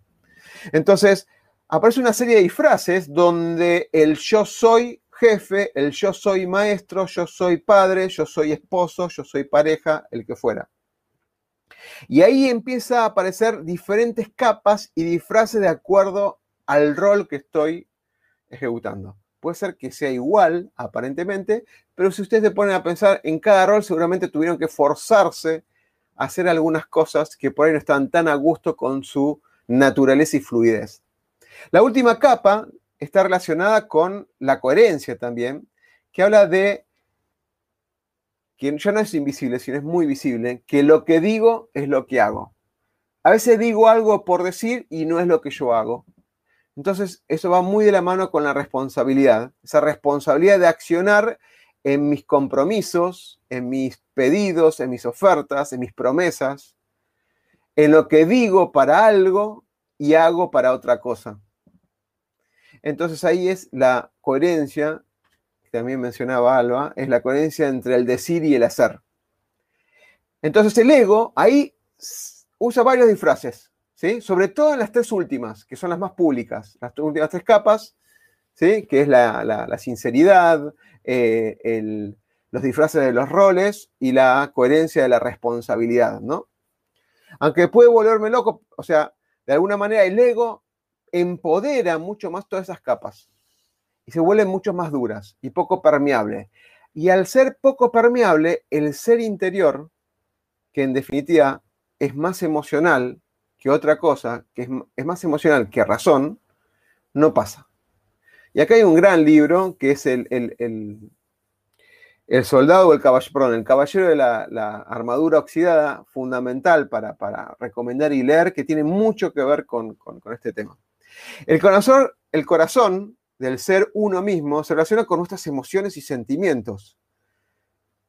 Entonces, aparece una serie de disfraces donde el yo soy jefe, el yo soy maestro, yo soy padre, yo soy esposo, yo soy pareja, el que fuera. Y ahí empieza a aparecer diferentes capas y disfraces de acuerdo al rol que estoy ejecutando. Puede ser que sea igual, aparentemente, pero si ustedes se ponen a pensar en cada rol, seguramente tuvieron que forzarse a hacer algunas cosas que por ahí no están tan a gusto con su naturaleza y fluidez. La última capa está relacionada con la coherencia también, que habla de que ya no es invisible, sino es muy visible, que lo que digo es lo que hago. A veces digo algo por decir y no es lo que yo hago. Entonces, eso va muy de la mano con la responsabilidad, esa responsabilidad de accionar en mis compromisos, en mis pedidos, en mis ofertas, en mis promesas, en lo que digo para algo y hago para otra cosa. Entonces ahí es la coherencia también mencionaba Alba, es la coherencia entre el decir y el hacer. Entonces el ego ahí usa varios disfraces, ¿sí? sobre todo en las tres últimas, que son las más públicas, las últimas tres capas, ¿sí? que es la, sinceridad, eh, los disfraces de los roles y la coherencia de la responsabilidad, ¿no? Aunque puede volverme loco, o sea, de alguna manera el ego empodera mucho más todas esas capas y se vuelven mucho más duras y poco permeables. Y al ser poco permeable, el ser interior, que en definitiva es más emocional que otra cosa, que es, más emocional que razón, no pasa. Y acá hay un gran libro que es el, el, soldado o el caballero, el caballero de la, armadura oxidada, fundamental para, para, recomendar y leer, que tiene mucho que ver con, con este tema. El el corazón del ser uno mismo se relaciona con nuestras emociones y sentimientos.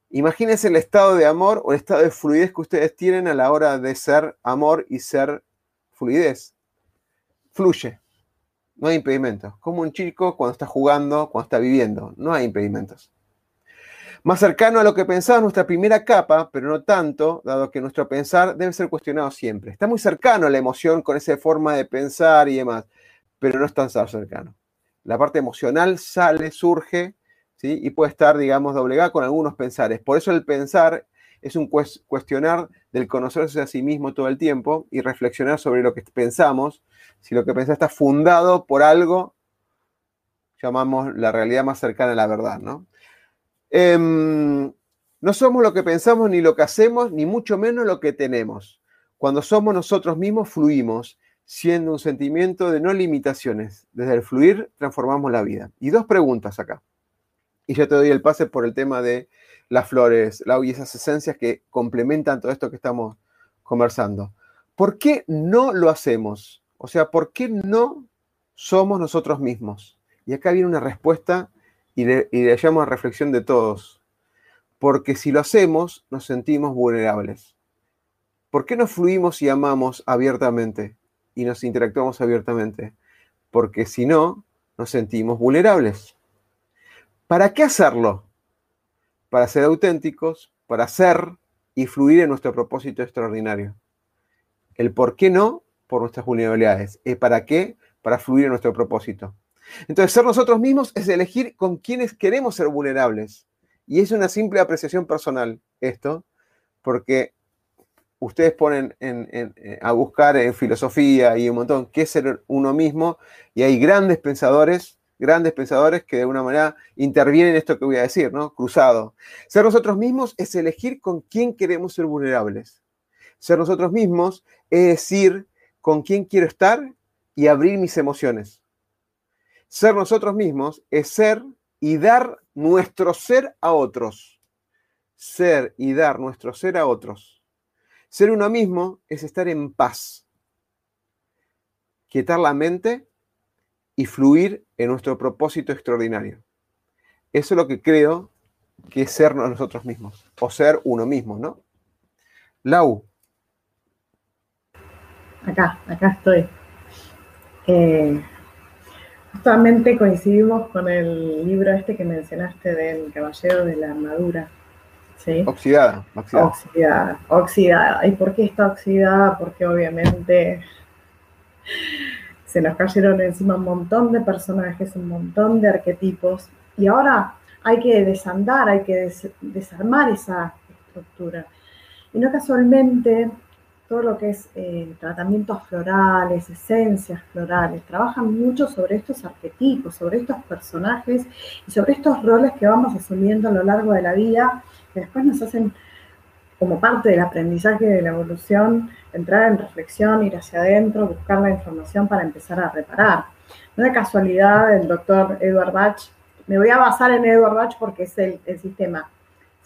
Imagínense el estado de amor o el estado de fluidez que ustedes tienen a la hora de ser amor y ser fluidez. Fluye. No hay impedimentos. Como un chico cuando está jugando, cuando está viviendo. No hay impedimentos. Más cercano a lo que pensaba nuestra primera capa, pero no tanto, dado que nuestro pensar debe ser cuestionado siempre. Está muy cercano a la emoción con esa forma de pensar y demás, pero no es tan cercano la parte emocional sale, surge, ¿sí? y puede estar, digamos, doblegada con algunos pensares. Por eso el pensar es un cuestionar del conocerse a sí mismo todo el tiempo y reflexionar sobre lo que pensamos. Si lo que pensamos está fundado por algo, llamamos la realidad más cercana a la verdad, ¿no? Em, no somos lo que pensamos ni lo que hacemos, ni mucho menos lo que tenemos. Cuando somos nosotros mismos, fluimos siendo un sentimiento de no limitaciones. Desde el fluir transformamos la vida. Y dos preguntas acá. Y ya te doy el pase por el tema de las flores, la y esas esencias que complementan todo esto que estamos conversando. ¿Por qué no lo hacemos? O sea, ¿por qué no somos nosotros mismos. Y acá viene una respuesta y le, y llamo a reflexión de todos. Porque si lo hacemos, nos sentimos vulnerables. ¿Por qué no fluimos y amamos abiertamente y nos interactuamos abiertamente? Porque si no, nos sentimos vulnerables. ¿Para qué hacerlo? Para ser auténticos, para ser y fluir en nuestro propósito extraordinario. El por qué no, por nuestras vulnerabilidades. ¿Y para qué? Para fluir en nuestro propósito. Entonces, ser nosotros mismos es elegir con quienes queremos ser vulnerables. Y es una simple apreciación personal esto, porque ustedes ponen eh, a buscar en filosofía y un montón qué es ser uno mismo, y hay grandes pensadores, grandes pensadores que de alguna manera intervienen en esto que voy a decir, ¿no? Cruzado. Ser nosotros mismos es elegir con quién queremos ser vulnerables. Ser nosotros mismos es decir con quién quiero estar y abrir mis emociones. Ser nosotros mismos es ser y dar nuestro ser a otros. Ser y dar nuestro ser a otros. Ser uno mismo es estar en paz, quietar la mente y fluir en nuestro propósito extraordinario. Eso es lo que creo que es ser nosotros mismos, o ser uno mismo, ¿no? Lau. Acá, acá estoy. Eh, justamente coincidimos con el libro este que mencionaste del Caballero de la Armadura Oxidada, oxidada. Oxidada, ¿Y por qué está oxidada? Porque obviamente se nos cayeron encima un montón de personajes, un montón de arquetipos. Y ahora hay que desandar, hay que desarmar esa estructura. Y no casualmente todo lo que es eh, tratamientos florales, esencias florales, trabajan mucho sobre estos arquetipos, sobre estos personajes y sobre estos roles que vamos asumiendo a lo largo de la vida que después nos hacen como parte del aprendizaje de la evolución, entrar en reflexión, ir hacia adentro, buscar la información para empezar a reparar. No de casualidad el doctor Edward Bach, me voy a basar en Edward Bach porque es el, sistema,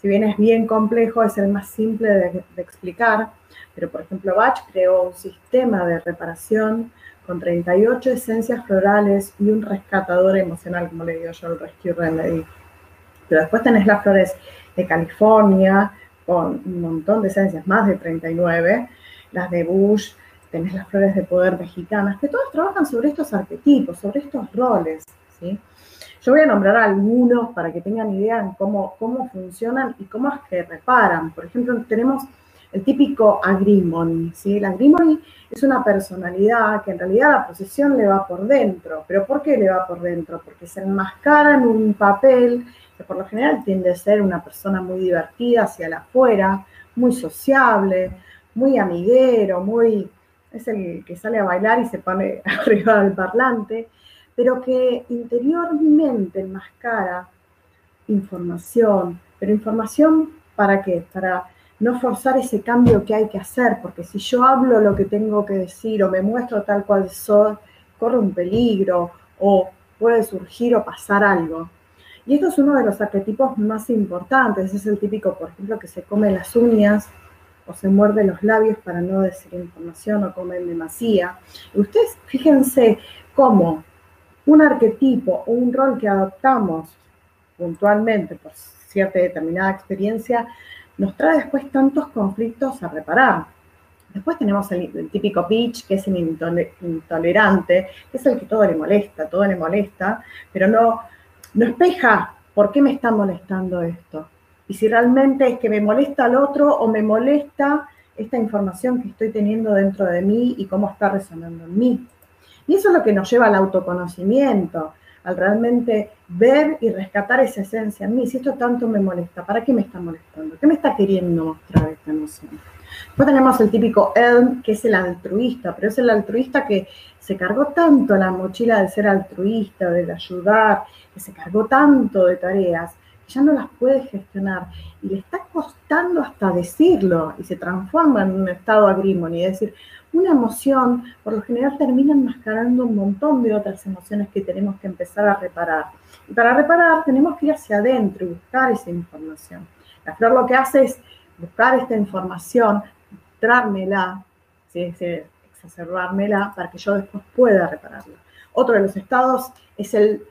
si bien es bien complejo, es el más simple de, de explicar, pero por ejemplo Bach creó un sistema de reparación con 38 esencias florales y un rescatador emocional, como le digo yo, el Rescue Remedy. Pero después tenés las flores de California, con un montón de esencias, más de 39, las de Bush, tenés las flores de poder mexicanas, que todas trabajan sobre estos arquetipos, sobre estos roles, ¿sí? Yo voy a nombrar algunos para que tengan idea de cómo, cómo funcionan y cómo es que reparan. Por ejemplo, tenemos el típico agrimony, ¿sí? El agrimony es una personalidad que en realidad la procesión le va por dentro. ¿Pero por qué le va por dentro? Porque se enmascara en un papel que por lo general tiende a ser una persona muy divertida hacia la afuera, muy sociable, muy amiguero, muy es el que sale a bailar y se pone arriba del parlante, pero que interiormente enmascara información, pero información para qué? Para no forzar ese cambio que hay que hacer, porque si yo hablo lo que tengo que decir o me muestro tal cual soy, corre un peligro o puede surgir o pasar algo. Y esto es uno de los arquetipos más importantes. Es el típico, por ejemplo, que se come las uñas o se muerde los labios para no decir información o comen demasía. Y ustedes fíjense cómo un arquetipo o un rol que adoptamos puntualmente por cierta determinada experiencia nos trae después tantos conflictos a reparar. Después tenemos el, típico pitch, que es el intolerante, que es el que todo le molesta, todo le molesta, pero no, no espeja por qué me está molestando esto. Y si realmente es que me molesta al otro o me molesta esta información que estoy teniendo dentro de mí y cómo está resonando en mí. Y eso es lo que nos lleva al autoconocimiento, al realmente ver y rescatar esa esencia en mí. Si esto tanto me molesta, ¿para qué me está molestando? ¿Qué me está queriendo mostrar esta emoción? Después tenemos el típico Elm, que es el altruista, pero es el altruista que se cargó tanto la mochila de ser altruista, de ayudar, que se cargó tanto de tareas, que ya no las puede gestionar y le está costando hasta decirlo y se transforma en un estado agrimony, es decir, una emoción por lo general termina enmascarando un montón de otras emociones que tenemos que empezar a reparar. Y para reparar tenemos que ir hacia adentro y buscar esa información. La flor lo que hace es buscar esta información, trármela, exacerbármela para que yo después pueda repararla. Otro de los estados es el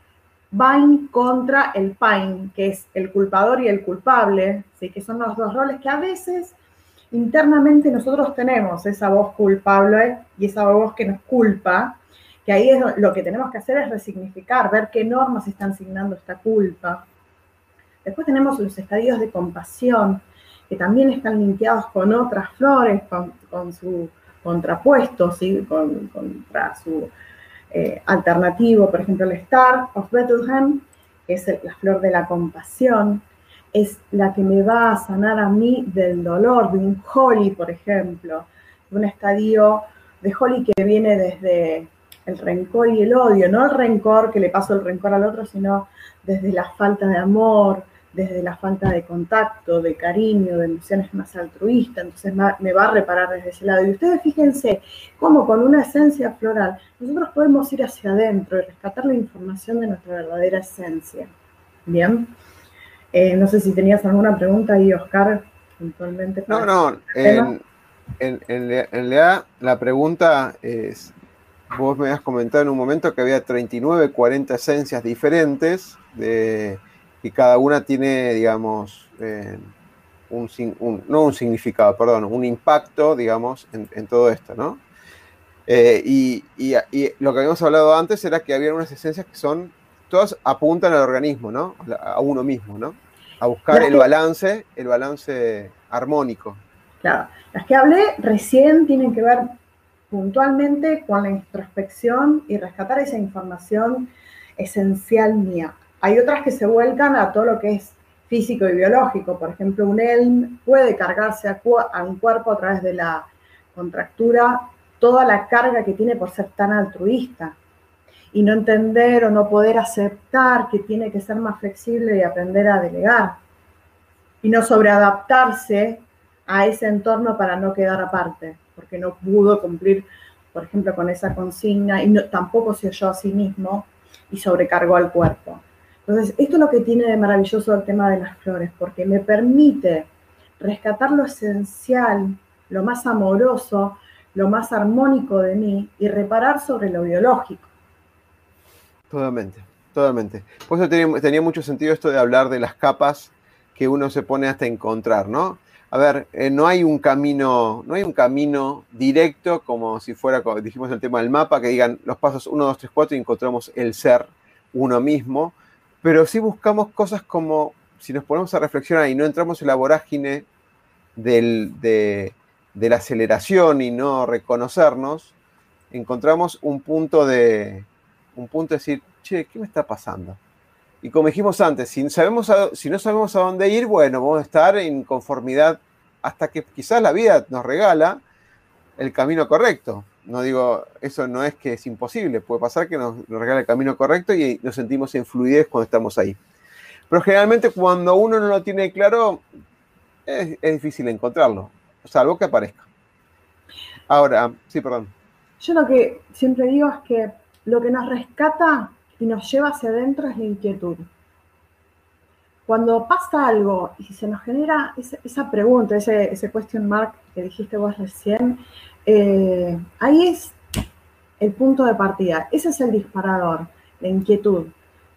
Vine contra el Pine, que es el culpador y el culpable, ¿sí? que son los dos roles que a veces internamente nosotros tenemos, esa voz culpable y esa voz que nos culpa, que ahí es lo que tenemos que hacer es resignificar, ver qué normas están asignando esta culpa. Después tenemos los estadios de compasión, que también están linkeados con otras flores, con, su contrapuesto, ¿sí? con, su eh, alternativo, por ejemplo, el Star of Bethlehem, que es la flor de la compasión, es la que me va a sanar a mí del dolor, de un Holly, por ejemplo, de un estadio de Holly que viene desde el rencor y el odio, no el rencor que le paso el rencor al otro, sino desde la falta de amor, desde la falta de contacto, de cariño, de emociones más altruistas, entonces me va a reparar desde ese lado. Y ustedes fíjense cómo con una esencia floral nosotros podemos ir hacia adentro y rescatar la información de nuestra verdadera esencia. Bien, eh, no sé si tenías alguna pregunta ahí, Oscar, puntualmente. No, no, en, en, en, realidad la pregunta es, vos me has comentado en un momento que había 39, 40 esencias diferentes de y cada una tiene, digamos, eh, un, no un significado, perdón, un impacto, digamos, en, todo esto, ¿no? Eh, y, lo que habíamos hablado antes era que había unas esencias que son, todas apuntan al organismo, ¿no? A uno mismo, ¿no? A buscar el balance, el balance armónico. Claro, las que hablé recién tienen que ver puntualmente con la introspección y rescatar esa información esencial mía. Hay otras que se vuelcan a todo lo que es físico y biológico. Por ejemplo, un ELM puede cargarse a, un cuerpo a través de la contractura toda la carga que tiene por ser tan altruista y no entender o no poder aceptar que tiene que ser más flexible y aprender a delegar y no sobreadaptarse a ese entorno para no quedar aparte, porque no pudo cumplir, por ejemplo, con esa consigna y tampoco se oyó a sí mismo y sobrecargó al cuerpo. Entonces, esto es lo que tiene de maravilloso el tema de las flores, porque me permite rescatar lo esencial, lo más amoroso, lo más armónico de mí y reparar sobre lo biológico. Totalmente, totalmente. Por eso tenía, mucho sentido esto de hablar de las capas que uno se pone hasta encontrar, ¿no? A ver, eh, no hay un camino, no hay un camino directo como si fuera, como dijimos el tema del mapa, que digan los pasos 1, 2, 3, 4 y encontramos el ser uno mismo, pero sí buscamos cosas como, si nos ponemos a reflexionar y no entramos en la vorágine de, la aceleración y no reconocernos, encontramos un punto de, un punto de decir, che, ¿qué me está pasando? Y como dijimos antes, si, sabemos si no sabemos a dónde ir, bueno, vamos a estar en conformidad hasta que quizás la vida nos regala el camino correcto no digo, eso no es que es imposible, puede pasar que nos, regale el camino correcto y nos sentimos en fluidez cuando estamos ahí. Pero generalmente cuando uno no lo tiene claro, es, difícil encontrarlo, salvo que aparezca. Ahora, sí, perdón. Yo lo que siempre digo es que lo que nos rescata y nos lleva hacia adentro es la inquietud. Cuando pasa algo y se nos genera esa, pregunta, ese, ese question mark que dijiste vos recién, eh, ahí es el punto de partida, ese es el disparador, la inquietud.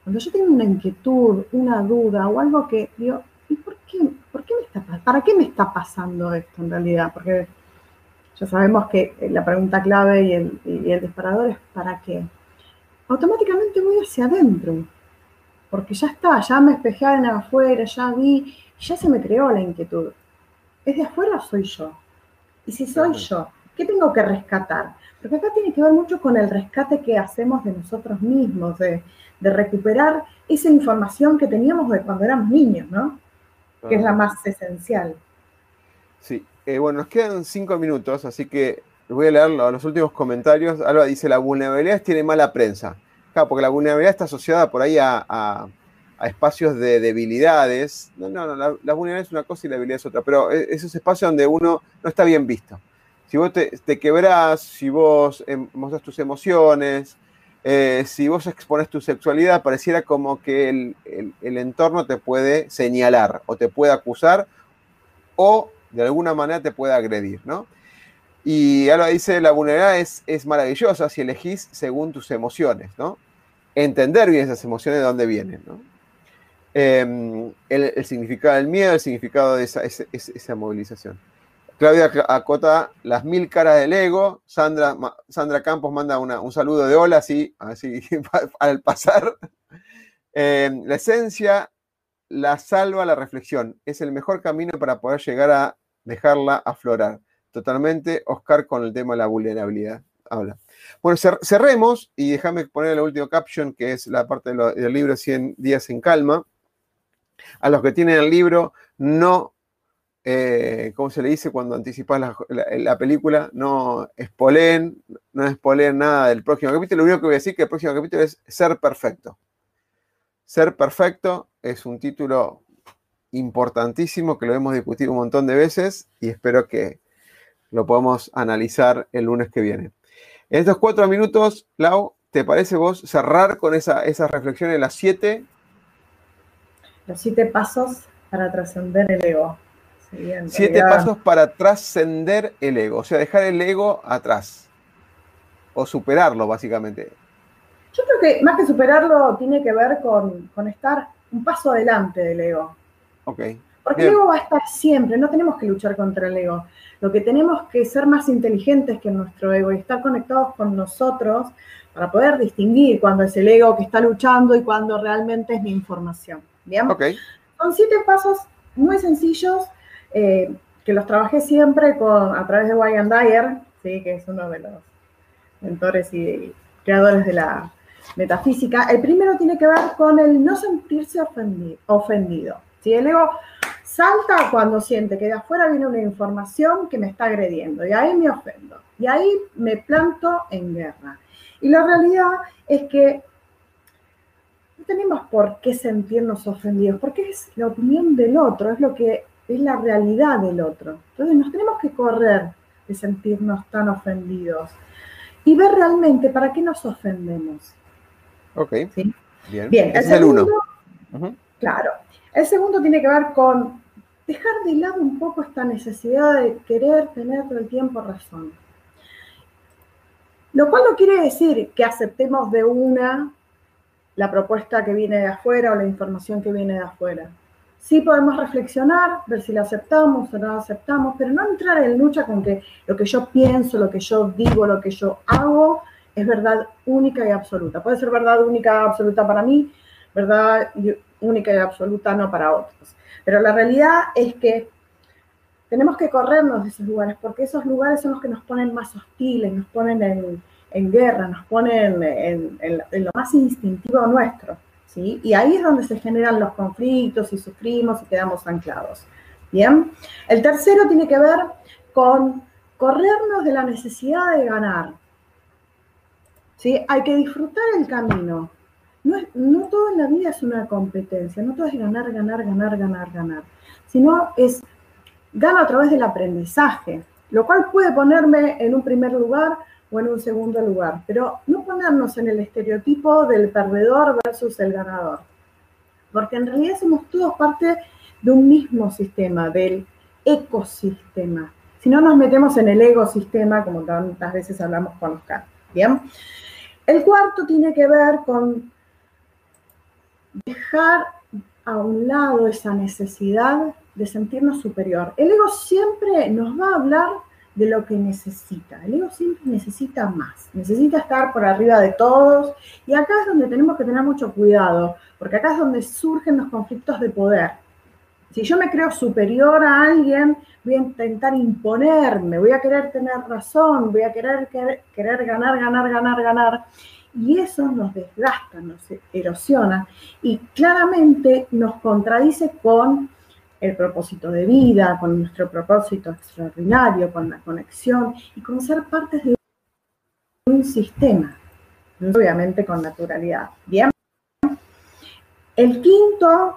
Cuando yo tengo una inquietud, una duda o algo que digo, ¿y por qué, por qué me está, para qué me está pasando esto en realidad? Porque ya sabemos que la pregunta clave y el disparador es ¿para qué? Automáticamente voy hacia adentro, porque ya está, ya me espejé en afuera, ya vi, ya se me creó la inquietud. ¿Es de afuera o soy yo? Y si soy yo, ¿Qué tengo que rescatar? Porque acá tiene que ver mucho con el rescate que hacemos de nosotros mismos, de, recuperar esa información que teníamos de cuando éramos niños, ¿no? Que es la más esencial. Sí, eh, bueno, nos quedan cinco minutos, así que voy a leer los últimos comentarios. Alba dice, la vulnerabilidad tiene mala prensa. Porque la vulnerabilidad está asociada por ahí a, espacios de debilidades. No, no, no, la, vulnerabilidad es una cosa y la debilidad es otra, pero e, esos espacios donde uno no está bien visto si vos te, te quebrás, si vos em, mostras tus emociones, eh, si vos expones tu sexualidad, pareciera como que el, entorno te puede señalar o te puede acusar o de alguna manera te puede agredir, ¿no? Y ahora dice, la vulnerabilidad es, es maravillosa si elegís según tus emociones, ¿no? Entender bien esas emociones de dónde vienen. Em, el, significado del miedo, el significado de esa, esa, movilización. Claudia acota las mil caras del ego. Sandra, Sandra Campos manda un saludo de hola, así, así al pasar. Em, la esencia la salva la reflexión. Es el mejor camino para poder llegar a dejarla aflorar. Totalmente, Oscar, con el tema de la vulnerabilidad. Habla. Bueno, cerremos y déjame poner el último caption, que es la parte del libro 100 días en calma. A los que tienen el libro, no, eh, ¿cómo se le dice cuando anticipas la, película? No spoileen, no spoileen nada del próximo capítulo. Lo único que voy a decir que el próximo capítulo es Ser Perfecto. Ser Perfecto es un título importantísimo que lo hemos discutido un montón de veces y espero que lo podamos analizar el lunes que viene. En estos cuatro minutos, Lau, ¿te parece vos cerrar con esa, esas reflexiones, las siete los siete pasos para trascender el ego. siete pasos para trascender el ego, o sea, dejar el ego atrás. O superarlo, básicamente. Yo creo que más que superarlo tiene que ver con, estar un paso adelante del ego. Ok. Porque el ego va a estar siempre, no tenemos que luchar contra el ego. Lo que tenemos que ser más inteligentes que nuestro ego y estar conectados con nosotros para poder distinguir cuando es el ego que está luchando y cuando realmente es mi información. ¿Bien? Son siete pasos muy sencillos eh, que los trabajé siempre con, a través de Wayne Dyer, ¿sí? que es uno de los mentores y creadores de la metafísica. El primero tiene que ver con el no sentirse ofendido. Si El ego salta cuando siente que de afuera viene una información que me está agrediendo y ahí me ofendo y ahí me planto en guerra. Y la realidad es que tenemos por qué sentirnos ofendidos, porque es la opinión del otro, es lo que es la realidad del otro. Entonces nos tenemos que correr de sentirnos tan ofendidos y ver realmente para qué nos ofendemos. Ok. Bien. Bien. El, segundo, Claro. El segundo tiene que ver con dejar de lado un poco esta necesidad de querer tener todo el tiempo razón. Lo cual no quiere decir que aceptemos de una la propuesta que viene de afuera o la información que viene de afuera. Sí podemos reflexionar, ver si la aceptamos o no la aceptamos, pero no entrar en lucha con que lo que yo pienso, lo que yo digo, lo que yo hago es verdad única y absoluta. Puede ser verdad única absoluta para mí, verdad única y absoluta no para otros. Pero la realidad es que tenemos que corrernos de esos lugares, porque esos lugares son los que nos ponen más hostiles, nos ponen en, en guerra, nos ponen en, lo más instintivo nuestro, ¿sí? Y ahí es donde se generan los conflictos y sufrimos y quedamos anclados, ¿bien? El tercero tiene que ver con corrernos de la necesidad de ganar, ¿sí? Hay que disfrutar el camino. No, no todo en la vida es una competencia, no todo es ganar, ganar, ganar, ganar, ganar, sino es gano a través del aprendizaje, lo cual puede ponerme en un primer lugar o en un segundo lugar, pero no ponernos en el estereotipo del perdedor versus el ganador, porque en realidad somos todos parte de un mismo sistema, del ecosistema. Si no nos metemos en el ecosistema, como tantas veces hablamos con Oscar. Bien. El cuarto tiene que ver con dejar a un lado esa necesidad de sentirnos superior. El ego siempre nos va a hablar de lo que necesita. El ego siempre necesita más, necesita estar por arriba de todos y acá es donde tenemos que tener mucho cuidado, porque acá es donde surgen los conflictos de poder. Si yo me creo superior a alguien, voy a intentar imponerme, voy a querer tener razón, voy a querer, querer, ganar, ganar, ganar, ganar. Y eso nos desgasta, nos erosiona y claramente nos contradice con el propósito de vida, con nuestro propósito extraordinario, con la conexión y con ser parte de un sistema, obviamente con naturalidad. Bien. El quinto,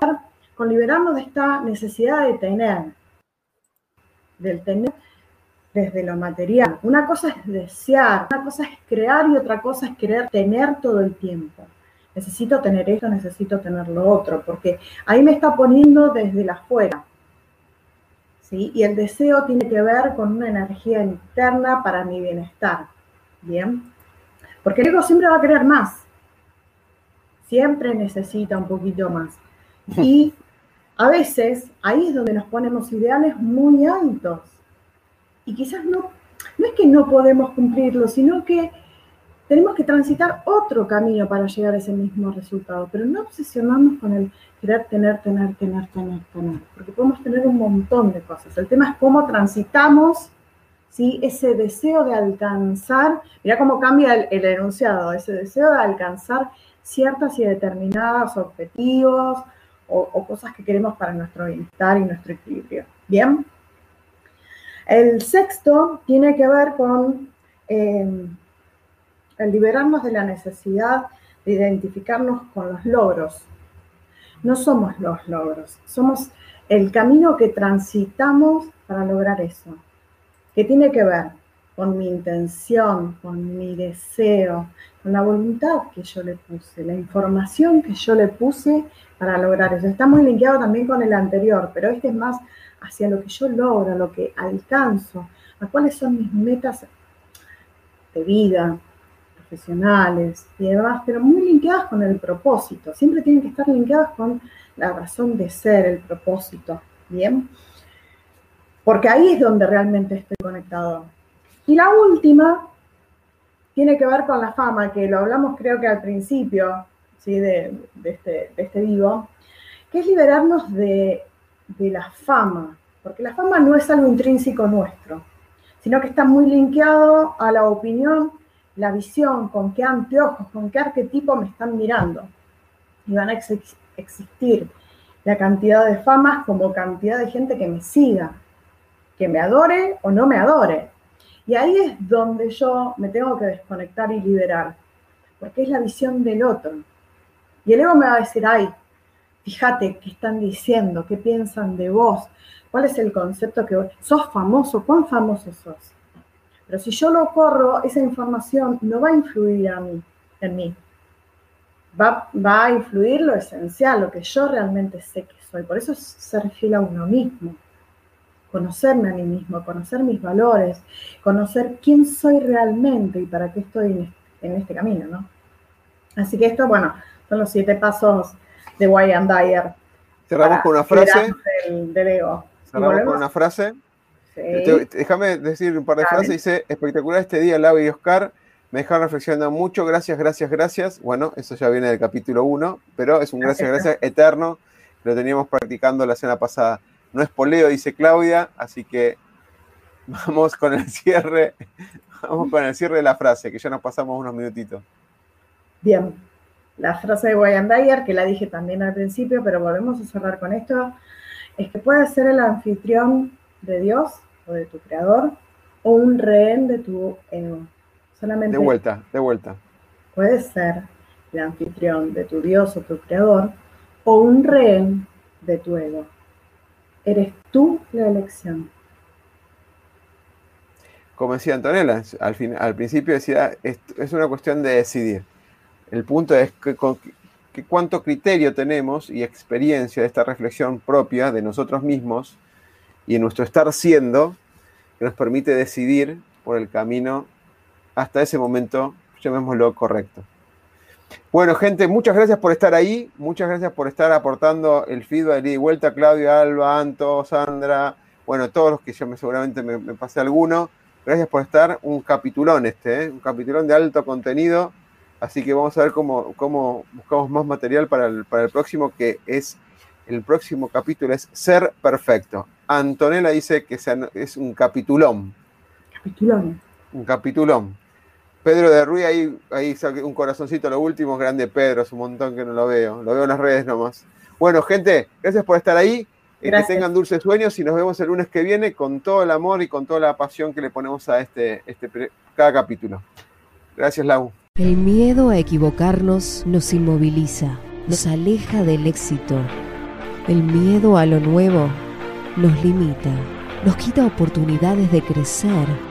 con liberarnos de esta necesidad de tener, del tener desde lo material. Una cosa es desear, una cosa es crear y otra cosa es querer tener todo el tiempo necesito tener esto, necesito tener lo otro, porque ahí me está poniendo desde la afuera. ¿sí? Y el deseo tiene que ver con una energía interna para mi bienestar, ¿bien? Porque el ego siempre va a querer más, siempre necesita un poquito más. Y a veces ahí es donde nos ponemos ideales muy altos. Y quizás no, no es que no podemos cumplirlos, sino que tenemos que transitar otro camino para llegar a ese mismo resultado, pero no obsesionarnos con el querer tener, tener, tener, tener, tener, porque podemos tener un montón de cosas. El tema es cómo transitamos ¿sí? ese deseo de alcanzar, mira cómo cambia el, enunciado, ese deseo de alcanzar ciertas y determinados objetivos o, cosas que queremos para nuestro bienestar y nuestro equilibrio. Bien. El sexto tiene que ver con eh, el liberarnos de la necesidad de identificarnos con los logros. No somos los logros, somos el camino que transitamos para lograr eso, que tiene que ver con mi intención, con mi deseo, con la voluntad que yo le puse, la información que yo le puse para lograr eso. Está muy linkeado también con el anterior, pero este es más hacia lo que yo logro, lo que alcanzo, a cuáles son mis metas de vida, profesionales y demás, pero muy linkeadas con el propósito. Siempre tienen que estar linkeadas con la razón de ser, el propósito. Bien. Porque ahí es donde realmente estoy conectado. Y la última tiene que ver con la fama, que lo hablamos creo que al principio ¿sí? de, este, de este vivo, que es liberarnos de, de la fama, porque la fama no es algo intrínseco nuestro, sino que está muy linkeado a la opinión la visión, con qué anteojos, con qué arquetipo me están mirando. Y van a existir la cantidad de famas como cantidad de gente que me siga, que me adore o no me adore. Y ahí es donde yo me tengo que desconectar y liberar, porque es la visión del otro. Y el ego me va a decir, ay, fíjate qué están diciendo, qué piensan de vos, cuál es el concepto que sos famoso, cuán famoso sos. Pero si yo lo corro, esa información no va a influir a mí, en mí. Va, va a influir lo esencial, lo que yo realmente sé que soy. Por eso es ser fiel a uno mismo. Conocerme a mí mismo, conocer mis valores, conocer quién soy realmente y para qué estoy en este, camino, ¿no? Así que esto, bueno, son los siete pasos de Wayne Dyer. Cerramos con una frase. Del, ego. Cerramos con una frase. Déjame decir un par de frases. Dice, espectacular este día, Lau y Oscar. Me dejaron reflexionando mucho. Gracias, gracias, gracias. Bueno, eso ya viene del capítulo 1, pero es un gracias, gracias eterno. Lo teníamos practicando la semana pasada. No es poleo, dice Claudia, así que vamos con el cierre. Vamos con el cierre de la frase, que ya nos pasamos unos minutitos. Bien. La frase de Wayne Dyer, que la dije también al principio, pero volvemos a cerrar con esto, es que puede ser el anfitrión de Dios o de tu creador o un rehén de tu ego. Solamente de vuelta, de vuelta. Puedes ser el anfitrión de tu Dios o tu creador o un rehén de tu ego. Eres tú la elección. Como decía Antonella, al, al principio decía, es, una cuestión de decidir. El punto es que, que cuánto criterio tenemos y experiencia de esta reflexión propia de nosotros mismos y en nuestro estar siendo que nos permite decidir por el camino hasta ese momento, llamémoslo correcto. Bueno, gente, muchas gracias por estar ahí, muchas gracias por estar aportando el feedback de vuelta, Claudio, Alba, Anto, Sandra, bueno, todos los que yo me, seguramente me, pasé alguno. Gracias por estar, un capitulón este, ¿eh? un capitulón de alto contenido, así que vamos a ver cómo, cómo buscamos más material para el, para el próximo, que es, el próximo capítulo es Ser Perfecto. Antonella dice que es un capitulón. Capitulón. Un capitulón. Pedro de Ruiz, ahí, ahí un corazoncito, lo último, grande Pedro, es un montón que no lo veo. Lo veo en las redes nomás. Bueno, gente, gracias por estar ahí. Eh, que tengan dulces sueños y nos vemos el lunes que viene con todo el amor y con toda la pasión que le ponemos a este, este cada capítulo. Gracias, Lau. El miedo a equivocarnos nos inmoviliza, nos aleja del éxito. El miedo a lo nuevo nos limita, nos quita oportunidades de crecer.